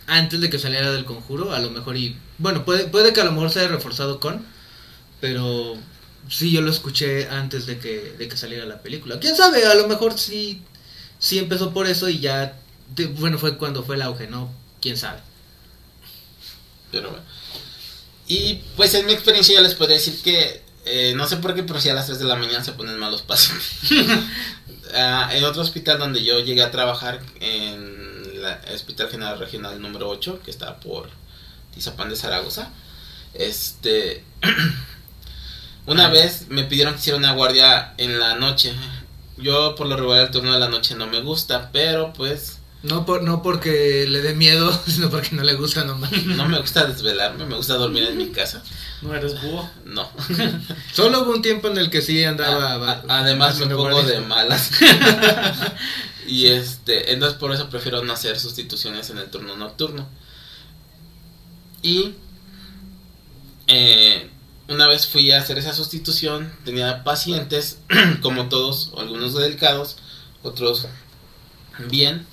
antes de que saliera del conjuro, a lo mejor y bueno, puede puede que a lo mejor se haya reforzado con, pero sí yo lo escuché antes de que de que saliera la película. ¿Quién sabe? A lo mejor sí sí empezó por eso y ya de- bueno, fue cuando fue el auge, ¿no? ¿Quién sabe? Pero bueno. Y pues en mi experiencia yo les podría decir que eh, no sé por qué, pero si a las 3 de la mañana se ponen malos pacientes. *laughs* Ah, en otro hospital donde yo llegué a trabajar, en el Hospital General Regional número 8, que está por Tizapán de Zaragoza, este. *clears throat* una vez me pidieron que hiciera una guardia en la noche. Yo por lo regular el turno de la noche no me gusta, pero pues No por no porque le dé miedo, *laughs* sino porque no le gusta nomás. *laughs* no me gusta desvelarme, me gusta dormir en mi casa. No eres búho. No. *laughs* Solo hubo un tiempo en el que sí andaba A- además me pongo guardia. de malas. Y este, entonces por eso prefiero no hacer sustituciones en el turno nocturno. Y eh, una vez fui a hacer esa sustitución, tenía pacientes, *clears throat* como todos, algunos delicados, otros bien.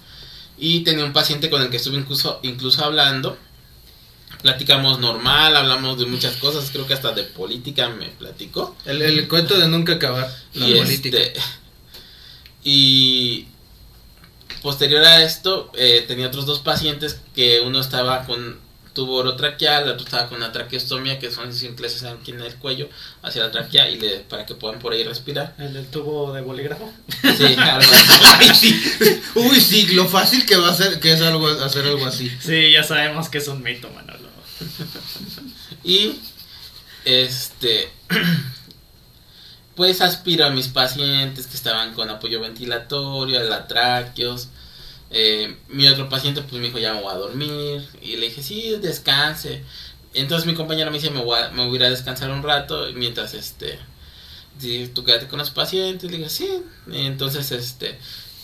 Y tenía un paciente con el que estuve incluso, incluso hablando. Platicamos normal, hablamos de muchas cosas, creo que hasta de política me platicó. El, el cuento de nunca acabar la y política. este, y posterior a esto eh, tenía otros dos pacientes que uno estaba con tubo orotraqueal, el otro estaba con una traqueostomía que son simples aquí en el cuello hacia la tráquea y le, para que puedan por ahí respirar. El del tubo de bolígrafo. Sí, *laughs* algo así. Ay, sí. Uy, sí, lo fácil que va a ser que es algo hacer algo así. Sí, ya sabemos que es un mito, Manolo. *laughs* Y este *clears throat* pues aspiro a mis pacientes que estaban con apoyo ventilatorio, latraqueos. Eh, mi otro paciente pues me dijo ya me voy a dormir y le dije sí descanse. Entonces mi compañero me dice me voy a, me voy a descansar un rato mientras este tú quédate con los pacientes. Le dije sí. Entonces este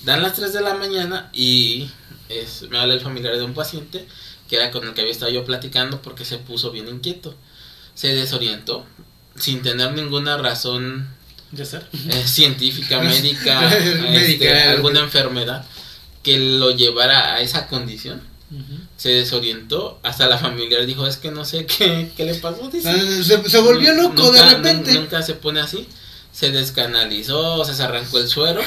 dan las 3 de la mañana y es, me habla el familiar de un paciente que era con el que había estado yo platicando porque se puso bien inquieto. Se desorientó sin tener ninguna razón ¿Ya ser? eh, científica, *laughs* médica, este, algo. alguna enfermedad que lo llevara a esa condición. Se desorientó, hasta la familiar dijo, es que no sé qué, *laughs* qué le pasó. dice. Ah, Se, se volvió loco de repente. nu- Nunca se pone así. Se descanalizó, se arrancó el suero.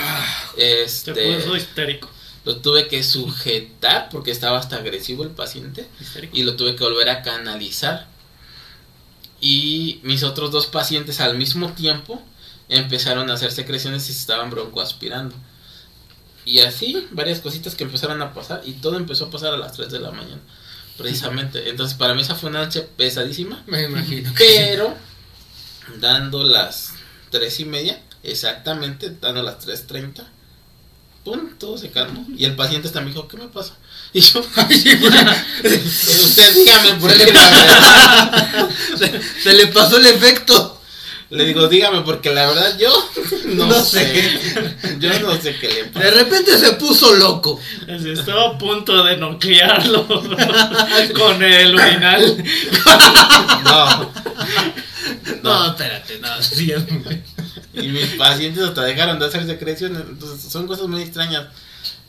Se Este, puso histérico. lo tuve que sujetar porque estaba hasta agresivo el paciente histérico. y lo tuve que volver a canalizar. Y mis otros dos pacientes al mismo tiempo empezaron a hacer secreciones y se estaban broncoaspirando. Y así, varias cositas que empezaron a pasar y todo empezó a pasar a las 3 de la mañana. Precisamente. Entonces, para mí esa fue una noche pesadísima. Me imagino. Pero, dando las 3 y media, exactamente, dando las 3.30, pum, todo se calmó. Y el paciente hasta me dijo, ¿qué me pasa? Y yo, *laughs* usted dígame, verdad, *laughs* se, se le pasó el efecto. Le digo, dígame, porque la verdad yo *laughs* no, No sé. *laughs* Yo no sé qué le De pasa. repente se puso loco. Estaba a punto de nuclearlo *laughs* con el urinal. No. No, No. espérate, no. güey. Y mis pacientes hasta dejaron de hacer secreciones. Entonces, son cosas muy extrañas.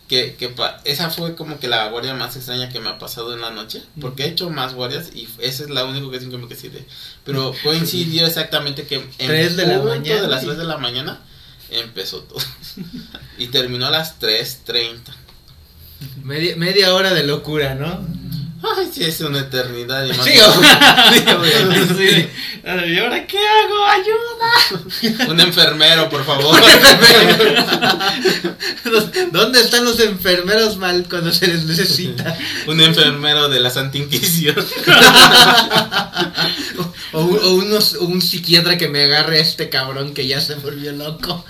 Que, que pa- esa fue como que la guardia más extraña que me ha pasado en la noche. Porque he hecho más guardias y esa es la única que quedé de. Pero coincidió exactamente que en Tres de la mañana. de las 3 de la mañana empezó todo. *laughs* y terminó a las 3.30. Media, media hora de locura, ¿no? Ay, sí, es una eternidad. Y más Sí. *laughs* Ay, ¿Y ahora qué hago? ¡Ayuda! *laughs* Un enfermero, por favor. ¿Dónde están los enfermeros mal cuando se les necesita? Un enfermero de la Santa Inquisición. *laughs* O, un, o unos- o un psiquiatra que me agarre a este cabrón que ya se volvió loco.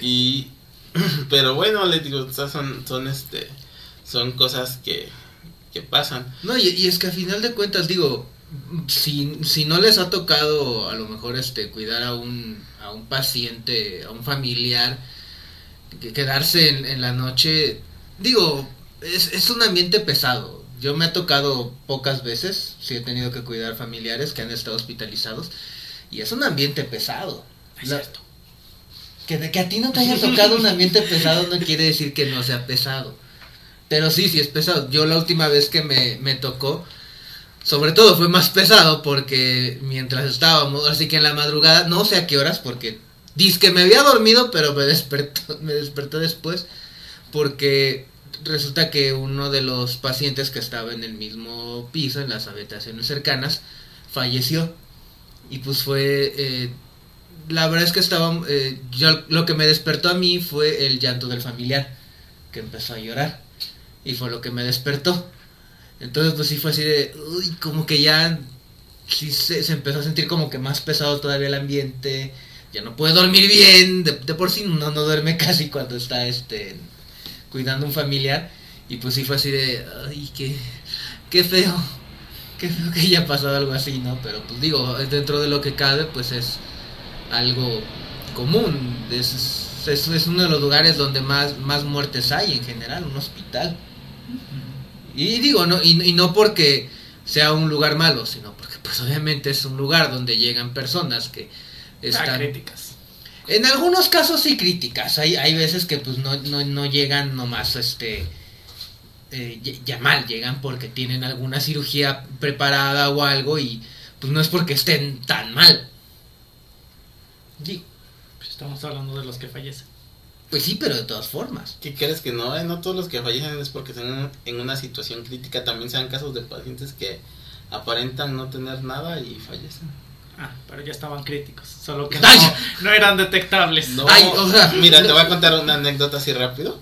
Y pero bueno, les digo, o sea, son son este son cosas que que pasan. No, y, y es que a final de cuentas, digo, si, si no les ha tocado a lo mejor este cuidar a un, a un paciente, a un familiar, que quedarse en, en la noche, digo, es, es un ambiente pesado. Yo me ha tocado pocas veces, si he tenido que cuidar familiares que han estado hospitalizados, y es un ambiente pesado. La- que, de que a ti no te haya tocado un ambiente pesado no quiere decir que no sea pesado. Pero sí, sí es pesado. Yo la última vez que me, me tocó, sobre todo fue más *laughs* pesado porque mientras estábamos, así que en la madrugada, no sé a qué horas, porque dice que me había dormido, pero me *laughs* despertó, me despertó después, porque resulta que uno de los pacientes que estaba en el mismo piso, en las habitaciones cercanas, falleció. Y pues fue... eh, la verdad es que estaba... eh, yo, lo que me despertó a mí fue el llanto del familiar, que empezó a llorar. Y fue lo que me despertó. Entonces pues sí fue así de... Uy, como que ya... Sí se, se empezó a sentir como que más pesado todavía el ambiente. Ya no puede dormir bien. De, por sí no, no duerme *laughs* casi cuando está este cuidando un familiar. Y pues sí fue así de... Ay, qué, qué feo. Qué feo que haya pasado algo así, ¿no? Pero pues digo, dentro de lo que cabe, pues es algo común. Es, es, es uno de los lugares donde más, más muertes hay en general, un hospital. Y digo, no, y, y no porque sea un lugar malo, sino porque pues obviamente es un lugar donde llegan personas que Ah, están... críticas. En algunos casos sí críticas, hay, hay veces que pues no, no, no llegan nomás este eh, ya- ya mal, llegan porque tienen alguna cirugía preparada o algo y pues no es porque estén tan mal. Digo, Pues estamos hablando de los que fallecen. Pues sí, pero de todas formas. ¿Qué crees que no? Eh, No todos los que fallecen es porque están en una situación crítica. También sean casos de pacientes que aparentan no tener nada y fallecen. Ah, pero ya estaban críticos. Solo que *laughs* no, no eran detectables. No, Ay, o sea, mira, te voy a contar una anécdota así rápido.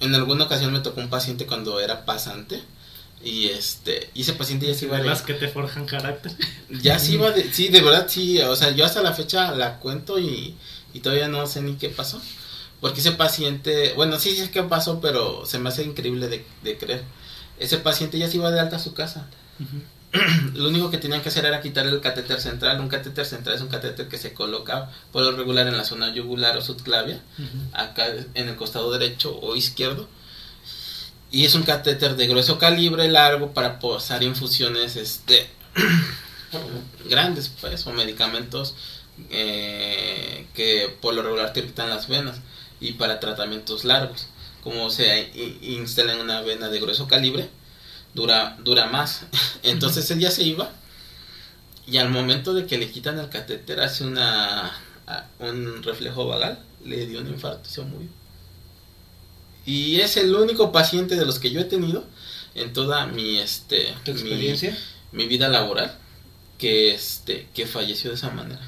En alguna ocasión me tocó un paciente cuando era pasante y este y ese paciente ya se iba de de, las que te forjan carácter. *laughs* ya se iba de sí, de verdad sí, o sea, yo hasta la fecha la cuento y, y todavía no sé ni qué pasó. Porque ese paciente, bueno, sí sé qué pasó, pero se me hace increíble de, de creer. Ese paciente ya se iba de alta a su casa. *clears throat* Lo único que tenían que hacer era quitarle el catéter central. Un catéter central es un catéter que se coloca por lo regular en la zona yugular o subclavia, acá en el costado derecho o izquierdo. Y es un catéter de grueso calibre, largo, para posar infusiones este, *clears throat* grandes, pues, o medicamentos eh, que por lo regular te irritan las venas y para tratamientos largos. Como se instala en una vena de grueso calibre, dura, dura más. *laughs* Entonces él ya se iba y al momento de que le quitan el catéter hace una un reflejo vagal, le dio un infarto y se murió. Y es el único paciente de los que yo he tenido en toda mi este ¿Tu mi- experiencia? mi, vida laboral que este que falleció de esa manera.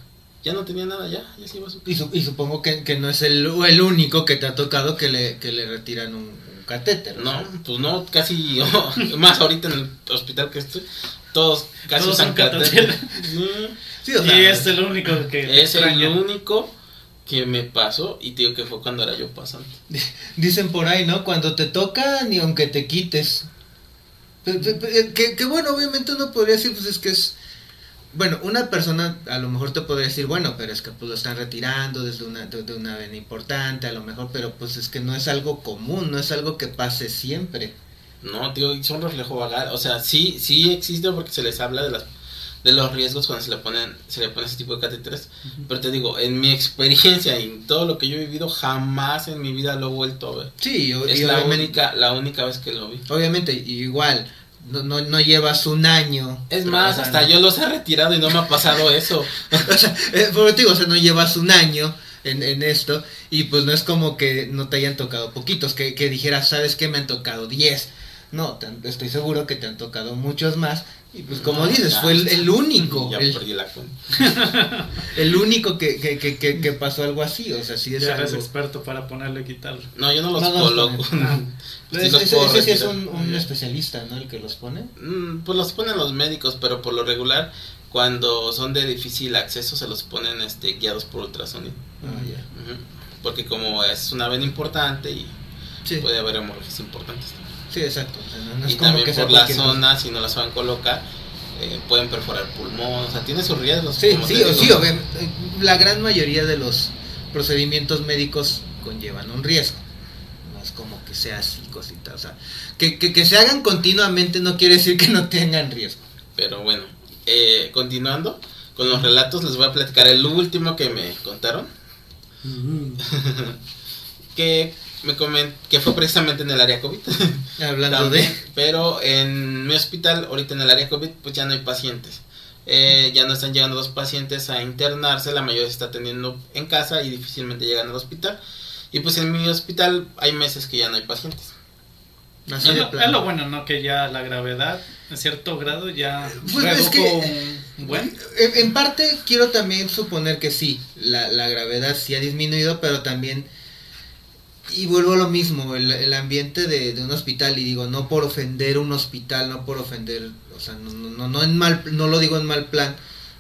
Ya no tenía nada ya, ya se iba a su Y, su- y supongo que, que no es el, el único que te ha tocado que le, que le retiran un, un catéter. No, ¿no? pues no, casi, *laughs* más ahorita en el hospital que estoy, todos casi Todos usan son catéter. catéter. Sí, o sea, y es el único que es el único que me pasó y te digo que fue cuando era yo pasante. *laughs* Dicen por ahí, ¿no? Cuando te toca, ni aunque te quites. Pe- Que, que bueno, obviamente uno podría decir, pues es que es... Bueno, una persona a lo mejor te podría decir, bueno, pero es que pues lo están retirando desde una, de, de una vena importante, a lo mejor, pero pues es que no es algo común, no es algo que pase siempre. No, tío, es un reflejo vagal. O sea, sí, sí existe porque se les habla de las de los riesgos cuando se le ponen se le pone ese tipo de catéteres pero te digo en mi experiencia y en todo lo que yo he vivido jamás en mi vida lo he vuelto a ver Sí, o- es la obviamente, única la única vez que lo vi obviamente, igual, no, no, no llevas un año. es más O sea, hasta no- yo los he retirado y no me ha pasado eso *laughs* O sea, eh, por o sea, no llevas un año en, en esto y pues no es como que no te hayan tocado poquitos, que, que dijeras, ¿sabes qué? Me han tocado 10. No, te estoy seguro que te han tocado muchos más. Y pues como No, dices, fue el, el único, ya el, perdí la cuenta *laughs* el único que, que, que, que, que pasó algo así. O sea, sí es Ya eres algo... experto para ponerlo y quitarlo. no yo no los No los coloco *laughs* Ah. Sí Ese, los ese- puedo ese sí es un, especialista, ¿no? El que los pone. Mm, Pues los ponen los médicos, pero por lo regular, cuando son de difícil acceso, se los ponen este, guiados por ultrasonido. Ah, ya. Porque como es una vena importante y Sí, puede haber hemorragias importantes. sí, exacto. O sea, no, no es y como también por la zona, si no la saben colocar, eh, pueden perforar pulmón. O sea, tiene sus riesgos. Sí, sí, digo. sí, obvia- la gran mayoría de los procedimientos médicos conllevan un riesgo. Que sea así, cosita. O sea, que, que, que se hagan continuamente no quiere decir que no tengan riesgo. Pero bueno, eh, continuando con los relatos, les voy a platicar el último que me contaron. *laughs* que me comen que fue precisamente en el área COVID. *laughs* Hablando También, de... Pero en mi hospital, ahorita en el área COVID, pues ya no hay pacientes. Eh, ya no están llegando los pacientes a internarse, la mayoría se está atendiendo en casa y difícilmente llegan al hospital. Y pues en mi hospital hay meses que ya no hay pacientes. Así Es lo, plano. es lo bueno, ¿no? Que ya la gravedad, en cierto grado, ya Pues es que- un buen. En, en parte quiero también suponer que sí, la, la gravedad sí ha disminuido, pero también, y vuelvo a lo mismo, el, el ambiente de, de un hospital, y digo, no por ofender un hospital, no por ofender, o sea, no, no, no, no en mal, no lo digo en mal plan,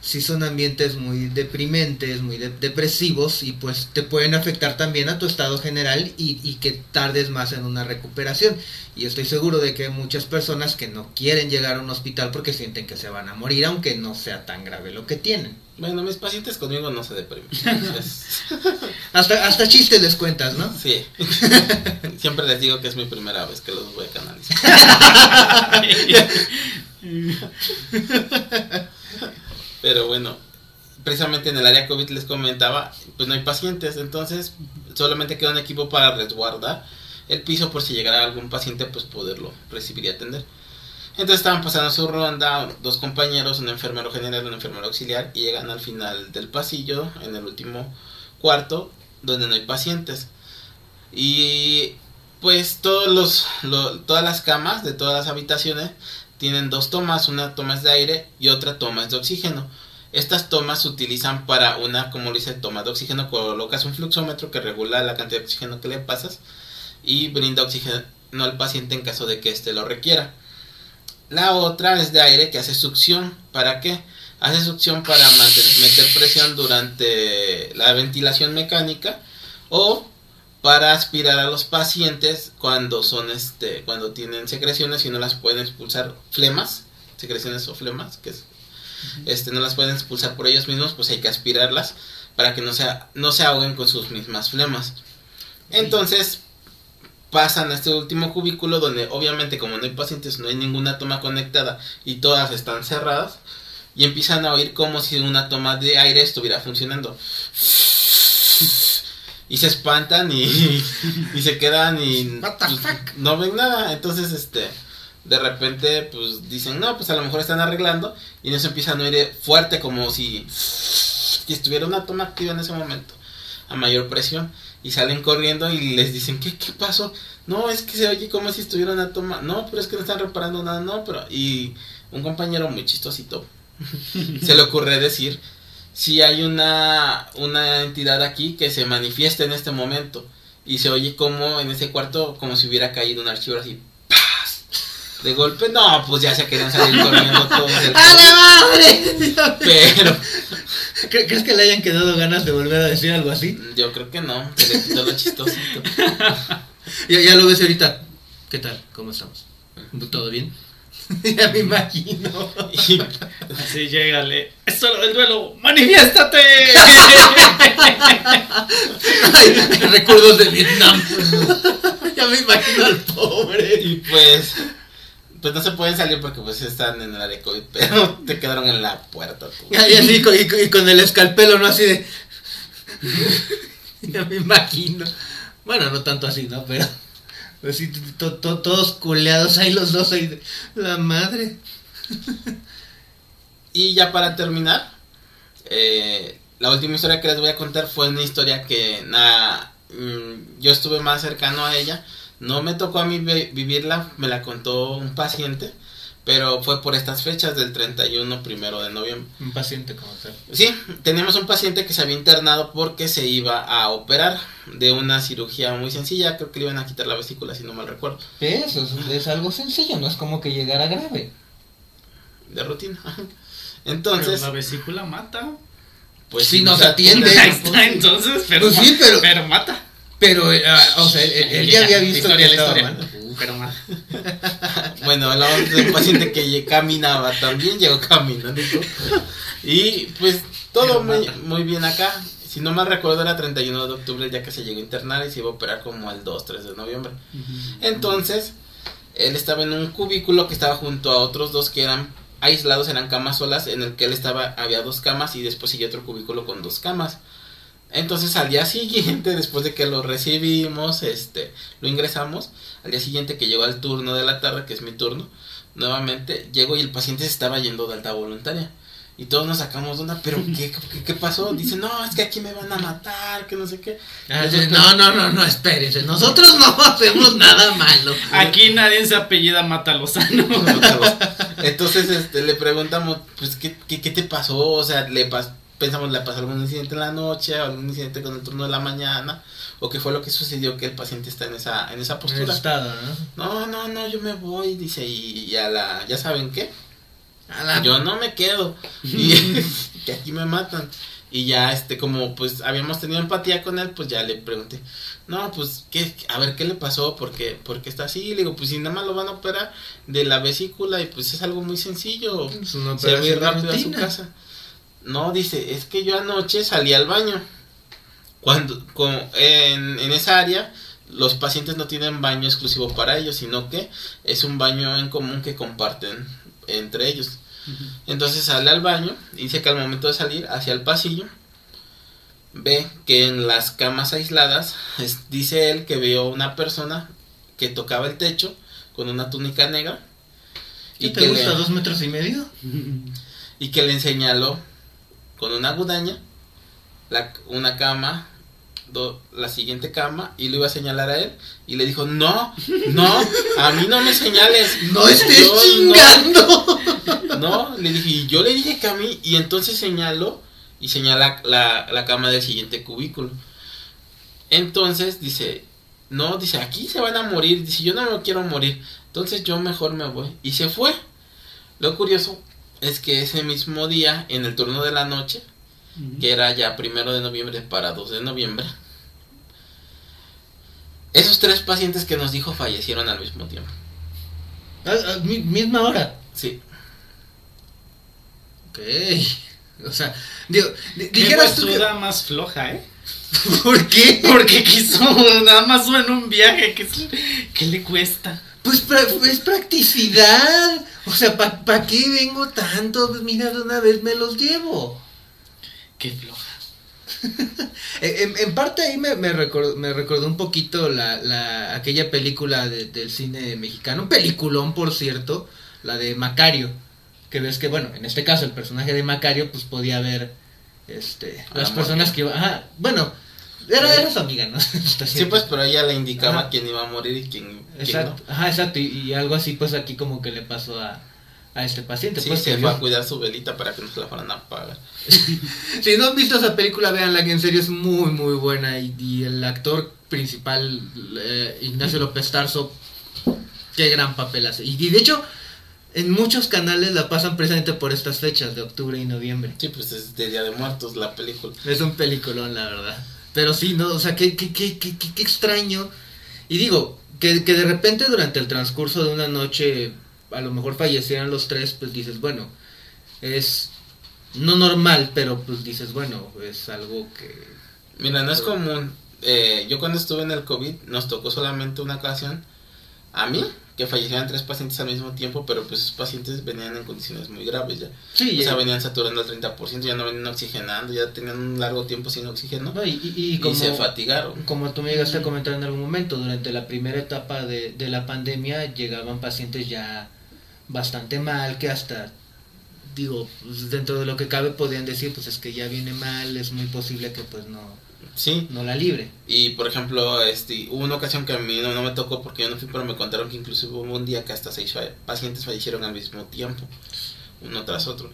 sí son ambientes muy deprimentes, muy de- depresivos, y pues te pueden afectar también a tu estado general y, y que tardes más en una recuperación. Y estoy seguro de que hay muchas personas que no quieren llegar a un hospital porque sienten que se van a morir, aunque no sea tan grave lo que tienen. Bueno, mis pacientes conmigo no se deprimen. *laughs* Hasta, hasta chistes les cuentas, ¿no? sí. *laughs* Siempre les digo que es mi primera vez que los voy a canalizar. *laughs* Pero bueno, precisamente en el área COVID les comentaba, pues no hay pacientes, entonces solamente queda un equipo para resguardar el piso por si llegara algún paciente, pues poderlo recibir y atender. Entonces estaban pasando su ronda, dos compañeros, un enfermero general, un enfermero auxiliar, y llegan al final del pasillo, en el último cuarto, donde no hay pacientes. Y pues todos los, lo- todas las camas de todas las habitaciones tienen dos tomas, una toma es de aire y otra toma es de oxígeno. Estas tomas se utilizan para una, como lo dice, toma de oxígeno, colocas un fluxómetro que regula la cantidad de oxígeno que le pasas y brinda oxígeno al paciente en caso de que éste lo requiera. La otra es de aire que hace succión. ¿Para qué? Hace succión para mantener, meter presión durante la ventilación mecánica o para aspirar a los pacientes cuando son este cuando tienen secreciones y no las pueden expulsar flemas secreciones o flemas que es, este no las pueden expulsar por ellos mismos pues hay que aspirarlas para que no se no se ahoguen con sus mismas flemas. Entonces pasan a este último cubículo donde obviamente como no hay pacientes no hay ninguna toma conectada y todas están cerradas y empiezan a oír como si una toma de aire estuviera funcionando y se espantan y, y se quedan y What the fuck? no ven nada entonces este de repente pues dicen no pues a lo mejor están arreglando y no se empiezan a oír fuerte como si, si estuviera una toma activa en ese momento a mayor presión y salen corriendo y les dicen ¿qué, qué pasó? no es que se oye como si estuviera una toma no pero es que no están reparando nada no pero y un compañero muy chistosito *laughs* se le ocurre decir si hay una, una entidad aquí que se manifiesta en este momento y se oye como en ese cuarto como si hubiera caído un archivo así ¡paz! de golpe no pues ya se querían salir corriendo todos del ¡A la madre! pero ¿Cre- ¿Crees que le hayan quedado ganas de volver a decir algo así? yo creo que no se le quitó lo chistosito *laughs* Ya, ya lo ves ahorita. ¿Qué tal? ¿Cómo estamos? ¿Todo bien? *laughs* ya me imagino. y Así llégale. Es solo el duelo. ¡Manifiéstate! *laughs* Ay, recuerdos de Vietnam. *laughs* ya me imagino al pobre. Y pues pues no se pueden salir porque pues están en el área COVID, pero te quedaron en la puerta. tú. Y así, y, con- y con el escalpelo, ¿no? Así de... ya me imagino. Bueno, no tanto así, ¿no? Pero... Así, to- to- todos culeados ahí los dos ahí. La madre. *laughs* Y ya para terminar, eh, la última historia que les voy a contar fue una historia que nada, mm, yo estuve más cercano a ella. No me tocó a mí vi- vivirla, me la contó un paciente, pero fue por estas fechas del 31 primero de noviembre. Un paciente como tal. Sí, teníamos un paciente que se había internado porque se iba a operar de una cirugía muy sencilla, creo que le iban a quitar la vesícula si no mal recuerdo, Eso es, es algo sencillo, no es como que llegara grave. de rutina. *laughs* Pero Entonces, la vesícula mata. pues Sí, sí, nos sea, atiende. *laughs* Ahí está, entonces, pero, Pues sí, pero- pero mata. Pero, eh, ah, o sea, él, él ya había visto historia, que la historia. mal. Pero mata. *laughs* Bueno, hablamos de un paciente que caminaba, también llegó caminando. Y pues todo muy, muy bien acá. Si no mal recuerdo era 31 de octubre ya que se llegó a internar y se iba a operar como el 2-3 de noviembre. Entonces, él estaba en un cubículo que estaba junto a otros dos que eran aislados, eran camas solas, en el que él estaba, había dos camas y después siguió otro cubículo con dos camas. Entonces al día siguiente, después de que lo recibimos, este, lo ingresamos, al día siguiente que llegó al turno de la tarde, que es mi turno, nuevamente llego y el paciente se estaba yendo de alta voluntaria. Y todos nos sacamos de onda, pero ¿qué, qué, qué pasó? Dice, no, es que aquí me van a matar, que no sé qué. Ah, sí, No, no, no, no, espérese. Nosotros no *laughs* hacemos nada malo. Aquí nadie se apellida *laughs* Matalozano. Entonces este, le preguntamos, pues, ¿qué, qué, qué te pasó? O sea, le pas pensamos, ¿le pasó algún incidente en la noche? ¿Algún incidente con el turno de la mañana? ¿O qué fue lo que sucedió que el paciente está en esa, en esa postura? Estado, ¿no? No, no, no, yo me voy, dice, y, y a la, ¿ya saben qué? A la- Yo no me quedo. *laughs* Y *laughs* que aquí me matan. Y ya, este, como pues habíamos tenido empatía con él, pues ya le pregunté, no, pues, ¿qué, a ver, ¿qué le pasó? ¿Por qué, por qué está así? Le digo, pues si nada más lo van a operar de la vesícula y pues es algo muy sencillo. Es una Se va a ir rápido a su rutina. casa. No, dice, es que yo anoche salí al baño. Cuando, con, en, en esa área, los pacientes no tienen baño exclusivo para ellos, sino que es un baño en común que comparten entre ellos. Entonces sale al baño y dice que al momento de salir hacia el pasillo, ve que en las camas aisladas, es- dice él que vio una persona que tocaba el techo con una túnica negra. ¿Qué Y te que, gusta? le, ¿Dos metros y medio? *laughs* y que le señaló con una gudaña la, una cama, do- la siguiente cama, y lo iba a señalar a él. Y le dijo, no, no, a mí no me señales. ¡No estés Yo no- chingando! *laughs* no, le dije, y yo le dije que a mí, y entonces señaló y señala la, la cama del siguiente cubículo. Entonces dice, no, dice, aquí se van a morir, dice, yo no me quiero morir, entonces yo mejor me voy. Y se fue. Lo curioso es que ese mismo día, en el turno de la noche, que era ya primero de noviembre para 2 de noviembre, esos tres pacientes que nos dijo fallecieron al mismo tiempo. Mi- misma hora. Sí, Ok. O sea, digo, dijeras tú que- más floja, ¿eh? *laughs* ¿Por qué? Porque quiso nada más en un viaje. ¿Qué, qué le cuesta? Pues pra- es practicidad. O sea, ¿para pa qué vengo tanto? Pues mira, de una vez me los llevo. Qué floja. *laughs* Eh, En, en parte ahí me, me, recordó, me recordó un poquito la, la, aquella película de- del cine mexicano, un peliculón por cierto, la de Macario, que ves que bueno, en este caso el personaje de Macario pues podía ver este, las la personas que iban, ajá, bueno, era, era su amiga, ¿no? *laughs* Sí, pues, pero ella le indicaba Ajá. quién iba a morir y quién, no. ajá, exacto, y, y algo así pues aquí como que le pasó a, a este paciente. Sí, pues, se fue a cuidar su velita para que no se la fueran a apagar. *laughs* Si no han visto esa película, véanla que en serio es muy muy buena y, y el actor principal, eh, Ignacio López Tarso, qué gran papel hace. Y, y de hecho, en muchos canales la pasan precisamente por estas fechas de octubre y noviembre. Sí, pues es de Día de Muertos la película. Es un peliculón, la verdad. Pero sí, no, o sea, qué, qué, qué, qué, qué- qué extraño. Y digo, que, que de repente durante el transcurso de una noche a lo mejor fallecieran los tres, pues dices, bueno, es no normal, pero pues dices, bueno, es algo que... Mira, no es común. Eh, yo cuando estuve en el COVID nos tocó solamente una ocasión. A mí, que fallecieran tres pacientes al mismo tiempo, pero pues esos pacientes venían en condiciones muy graves ya. Sí, O sea, ya- venían saturando al 30%, ya no venían oxigenando, ya tenían un largo tiempo sin oxígeno no, y, y- y y, como, se fatigaron. como tú me llegaste a comentar en algún momento, durante la primera etapa de, de la pandemia llegaban pacientes ya bastante mal, que hasta, digo, pues, dentro de lo que cabe podían decir, pues es que ya viene mal, es muy posible que pues no, Sí, no la libre. y por ejemplo, este, hubo una ocasión que a mí no, no me tocó porque yo no fui, pero me contaron que incluso hubo un día que hasta seis pacientes fallecieron al mismo tiempo, uno tras otro.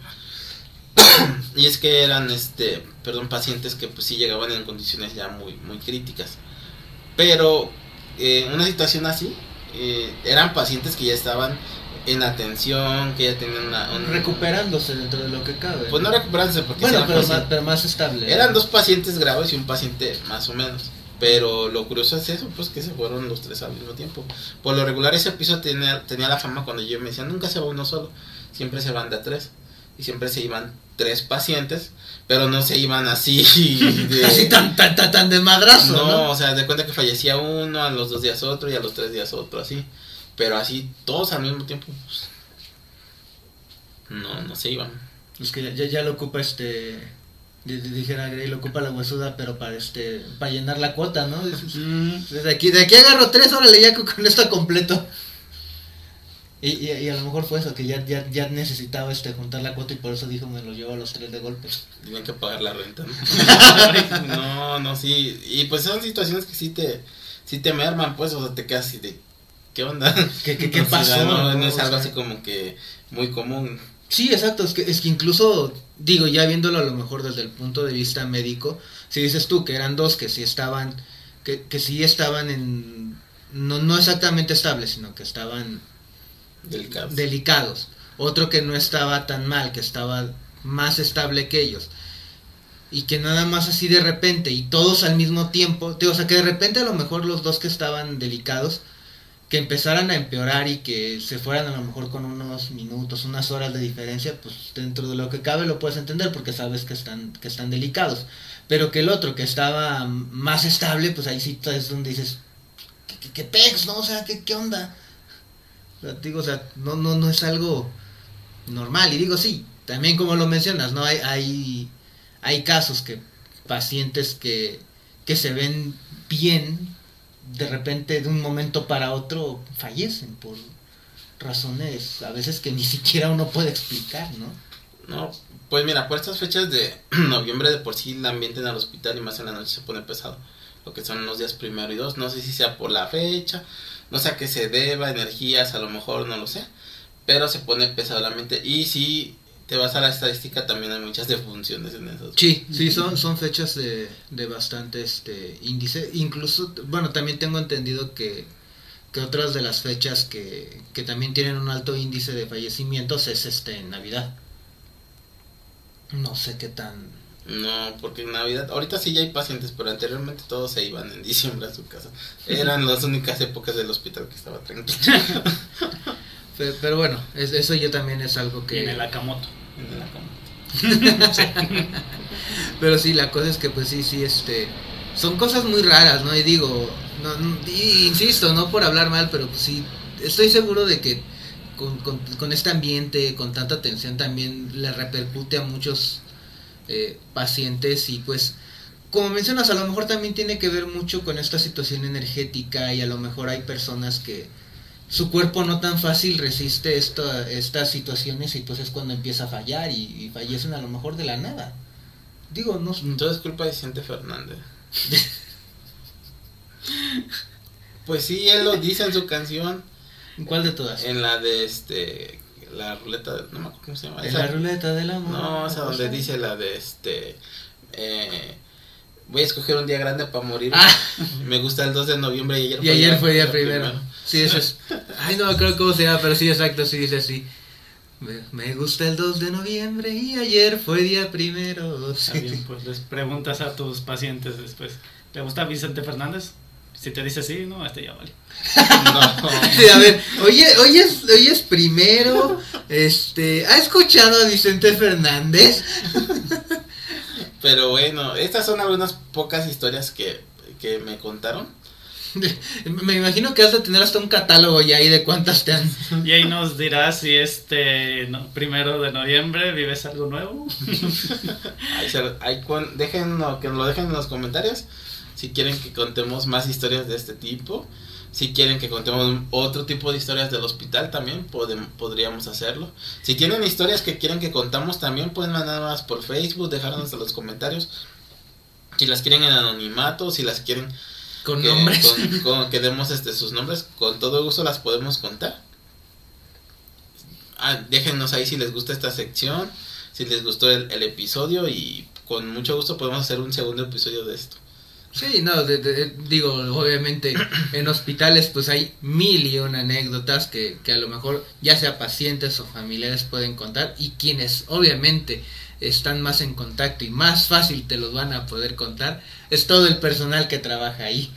*coughs* y es que eran, este, perdón, pacientes que pues sí llegaban en condiciones ya muy, muy críticas. Pero eh, una situación así, eh, eran pacientes que ya estaban en atención, que ya tenían una... un- Recuperándose dentro de lo que cabe. Pues no recuperándose porque bueno, pero más, pero más estable. eran dos pacientes graves y un paciente más o menos. Pero lo curioso es eso, pues que se fueron los tres al mismo tiempo. Por lo regular ese piso tenía, tenía la fama cuando yo me decía, nunca se va uno solo, siempre se van de a tres. Y siempre se iban tres pacientes, pero no se iban así de... *laughs* Así tan, tan, tan, tan de madrazo, no, ¿no? o sea, de cuenta que fallecía uno, a los dos días otro y a los tres días otro, así. Pero así, todos al mismo tiempo, pues, no, no se iban. Es que ya, ya, lo ocupa este. di- di- Dijera Grey, lo ocupa la huesuda, pero para este. Para llenar la cuota, ¿no? Dices, Mm, De aquí, de aquí agarro tres, órale, ya con esto completo. Y, y, y a lo mejor fue eso, que ya, ya, ya necesitaba este juntar la cuota y por eso dijo me los llevo a los tres de golpe. Tenían que pagar la renta. ¿no? *laughs* no, no, sí. Y pues son situaciones que sí te, sí te merman, pues, o sea, te quedas así de, ¿qué onda? ¿Qué, pasó? no, no no? es algo así como que muy común. Sí, exacto, es que, es que incluso, digo, ya viéndolo a lo mejor desde el punto de vista médico, si dices tú que eran dos que sí estaban, que, que sí estaban en, no, no exactamente estables, sino que estaban Delicados. delicados, otro que no estaba tan mal, que estaba más estable que ellos, y que nada más así de repente, y todos al mismo tiempo, o sea, que de repente a lo mejor los dos que estaban delicados, que empezaran a empeorar y que se fueran a lo mejor con unos minutos, unas horas de diferencia, pues dentro de lo que cabe lo puedes entender porque sabes que están, que están delicados. Pero que el otro que estaba más estable, pues ahí sí es donde dices, ¿qué, qué, qué pex, no? O sea, ¿qué, qué onda? O sea, digo, o sea, no, no, no es algo normal. Y digo, sí, también como lo mencionas, ¿no? Hay, hay, hay casos que pacientes que, que se ven bien, de repente de un momento para otro fallecen por razones a veces que ni *laughs* siquiera uno puede explicar, ¿no? No, pues mira, por estas fechas de *clears throat* noviembre de por sí el ambiente en el hospital y más en la noche se pone pesado. Lo que son los días primero y dos. No sé si sea por la fecha, no sé a qué se deba, energías, a lo mejor no lo sé. Pero se pone pesado el ambiente. Y si te vas a la estadística, también hay muchas defunciones en esos. Sí, sí, son, son fechas de, de bastante este índice. Incluso, bueno, también tengo entendido que, que otras de las fechas que, que también tienen un alto índice de fallecimientos es este Navidad. No sé qué tan... No, porque en Navidad, ahorita sí ya hay pacientes, pero anteriormente todos se iban en diciembre a su casa. Eran las únicas épocas del hospital que estaba tranquilo. *laughs* Pero, pero bueno, es- eso ya también es algo y que... en el Akamoto. En la cama. Pero sí, la cosa es que pues sí, sí, este... Son cosas muy raras, ¿no? Y digo, y insisto, no por hablar mal, pero pues sí, estoy seguro de que con este ambiente, con tanta tensión también le repercute a muchos eh, pacientes y pues... Como mencionas, a lo mejor también tiene que ver mucho con esta situación energética y a lo mejor hay personas que su cuerpo no tan fácil resiste esta, estas situaciones y pues es cuando empieza a fallar y, y fallecen a lo mejor de la nada. Digo, no, Todo es culpa de Vicente Fernández. *laughs* Pues sí, él lo dice en su canción, ¿cuál de todas? en la de este, la ruleta, no me acuerdo cómo se llama. En la ruleta del amor. no, esa donde dice la de este, eh, voy a escoger un día grande para morir. Ah, Me gusta el 2 de noviembre y ayer y ayer fue día primero. Sí, eso es. Ay, no me acuerdo cómo se llama, pero sí, exacto, sí dice así. Me, me gusta el 2 de noviembre y ayer fue día primero. Sí. También pues les preguntas a tus pacientes después, ¿te gusta Vicente Fernández? Si te dice sí, no, este ya vale. No, *laughs* Sí, a ver, oye, hoy es, hoy es primero, este, ¿ha escuchado a Vicente Fernández? *laughs* pero bueno, estas son algunas pocas historias que, que me contaron. *laughs* Me imagino que has de tener hasta un catálogo ya ahí de cuántas te han. Y ahí nos dirás si este no- primero de noviembre vives algo nuevo. *laughs* Ahí cuan- déjenlo, que nos lo dejen en los comentarios si quieren que contemos más historias de este tipo. Si quieren que contemos otro tipo de historias del hospital también podem- podríamos hacerlo. Si tienen historias que quieren que contamos también pueden mandarlas por Facebook, dejarnos en los comentarios. Si las quieren en anonimato, si las quieren Con que, nombres. con- con- que demos este, sus nombres, con todo gusto las podemos contar. Ah, déjenos ahí si les gusta esta sección, si les gustó el, el episodio y con mucho gusto podemos hacer un segundo episodio de esto. Sí, no, de- digo, obviamente en hospitales pues hay mil y una anécdotas que, que a lo mejor ya sea pacientes o familiares pueden contar y quienes obviamente están más en contacto y más fácil te los van a poder contar es todo el personal que trabaja ahí.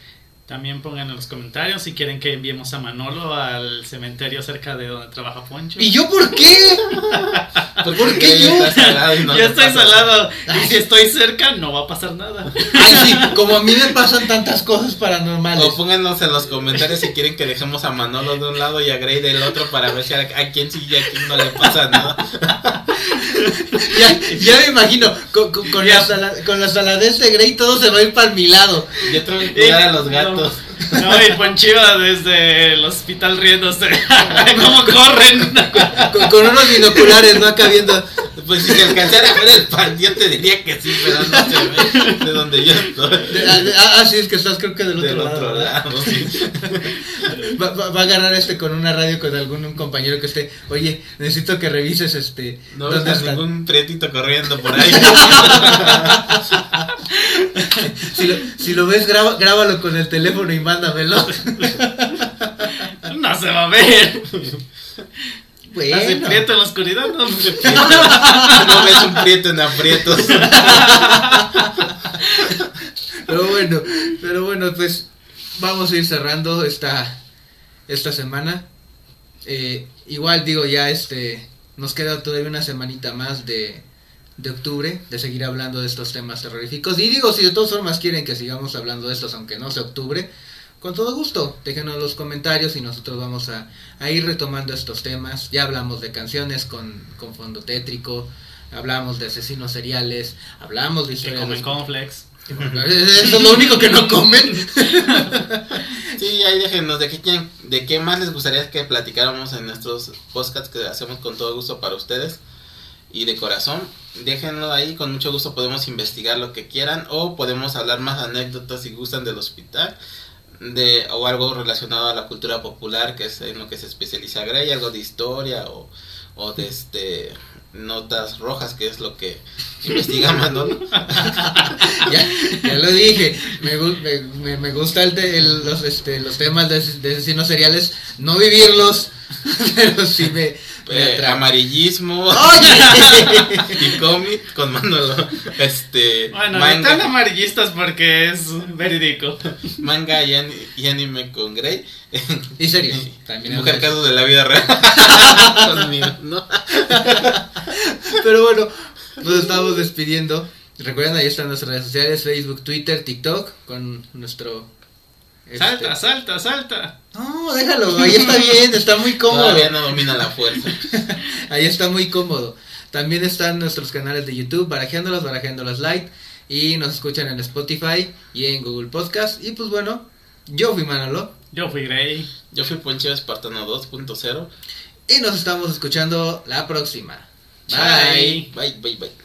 También pongan en los comentarios si quieren que enviemos a Manolo al cementerio cerca de donde trabaja Poncho. ¿Y yo por qué? Porque *laughs* ¿Por qué ya yo? está salado y no yo estoy pasa salado y si estoy cerca no va a pasar nada. Ay, sí, como a mí me pasan tantas cosas paranormales. O pónganos en los comentarios si quieren que dejemos a Manolo de un lado y a Grey del otro para ver si a, a quién sí y a quién no le pasa nada. *laughs* Ya, ya me imagino, con, con, con la, sala- con la saladez de Grey todo se va a ir para mi lado. Yo tengo que cuidar a los No, gatos. No, y Poncho iba desde el hospital riéndose. *laughs* ¿Cómo corren? Con, con unos binoculares, no acá viendo. Pues si se alcanzara a ver el pan, yo te diría que sí, pero no se ve de donde yo estoy. ah, ah, ah, sí, es que estás creo que del otro Del lado. otro ¿verdad? lado, sí. *laughs* Va, va- va a agarrar este con una radio con algún un compañero que esté. Oye, necesito que revises este. No ves ¿Dónde está? ningún prietito corriendo por ahí. *laughs* Si lo, si lo ves, graba- grábalo con el teléfono y mándamelo. *laughs* No se va a ver. Bueno. Así prieto en la oscuridad. No, *laughs* No ves un prieto en aprietos. Pero bueno, pero bueno, pues vamos a ir cerrando esta, esta semana. Eh, igual digo, ya este, nos queda todavía una semanita más de, de octubre, de seguir hablando de estos temas terroríficos. Y digo, si de todas formas quieren que sigamos hablando de estos, aunque no sea octubre, con todo gusto, déjenos los comentarios y nosotros vamos a, a ir retomando estos temas. Ya hablamos de canciones con, con fondo tétrico, hablamos de asesinos seriales, hablamos de que historias comen de- *laughs* eso es lo único que no comen. *laughs* Sí, ahí déjenos de qué, quieren- de qué más les gustaría que platicáramos en nuestros podcasts que hacemos con todo gusto para ustedes. Y de corazón, déjenlo ahí, con mucho gusto podemos investigar lo que quieran o podemos hablar más anécdotas si gustan del hospital. De, o algo relacionado a la cultura popular, que es en lo que se especializa Grey, algo de historia o, o de este notas rojas, que es lo que *laughs* investiga Manolo. *laughs* ya, ya lo dije. Me, me, me- gusta el de- el- los, este, los temas de, de asesinos seriales. No vivirlos, *laughs* pero sí me Eh, amarillismo ¡Oye! *laughs* y cómic con Manolo. Este, Bueno, no manga, amarillistas porque es verídico. manga y, ani- y anime con Grey. Y serio, también Mujer hablo de- caso de la vida real. *laughs* Dios mío, ¿no? Pero bueno, nos estamos despidiendo. Recuerden, ahí están nuestras redes sociales, Facebook, Twitter, TikTok, con nuestro... este- Salta, salta, salta. No, déjalo, ahí está bien, está muy *laughs* cómodo. Todavía no domina la fuerza. *laughs* Ahí está muy cómodo. También están nuestros canales de YouTube, Barajeándolos, Barajeándolos Light. Y nos escuchan en Spotify y en Google Podcast. Y pues bueno, yo fui Manolo. Yo fui Grey. Yo fui Poncho Espartano 2.0. Y nos estamos escuchando la próxima. Bye. Bye. Bye, bye, bye.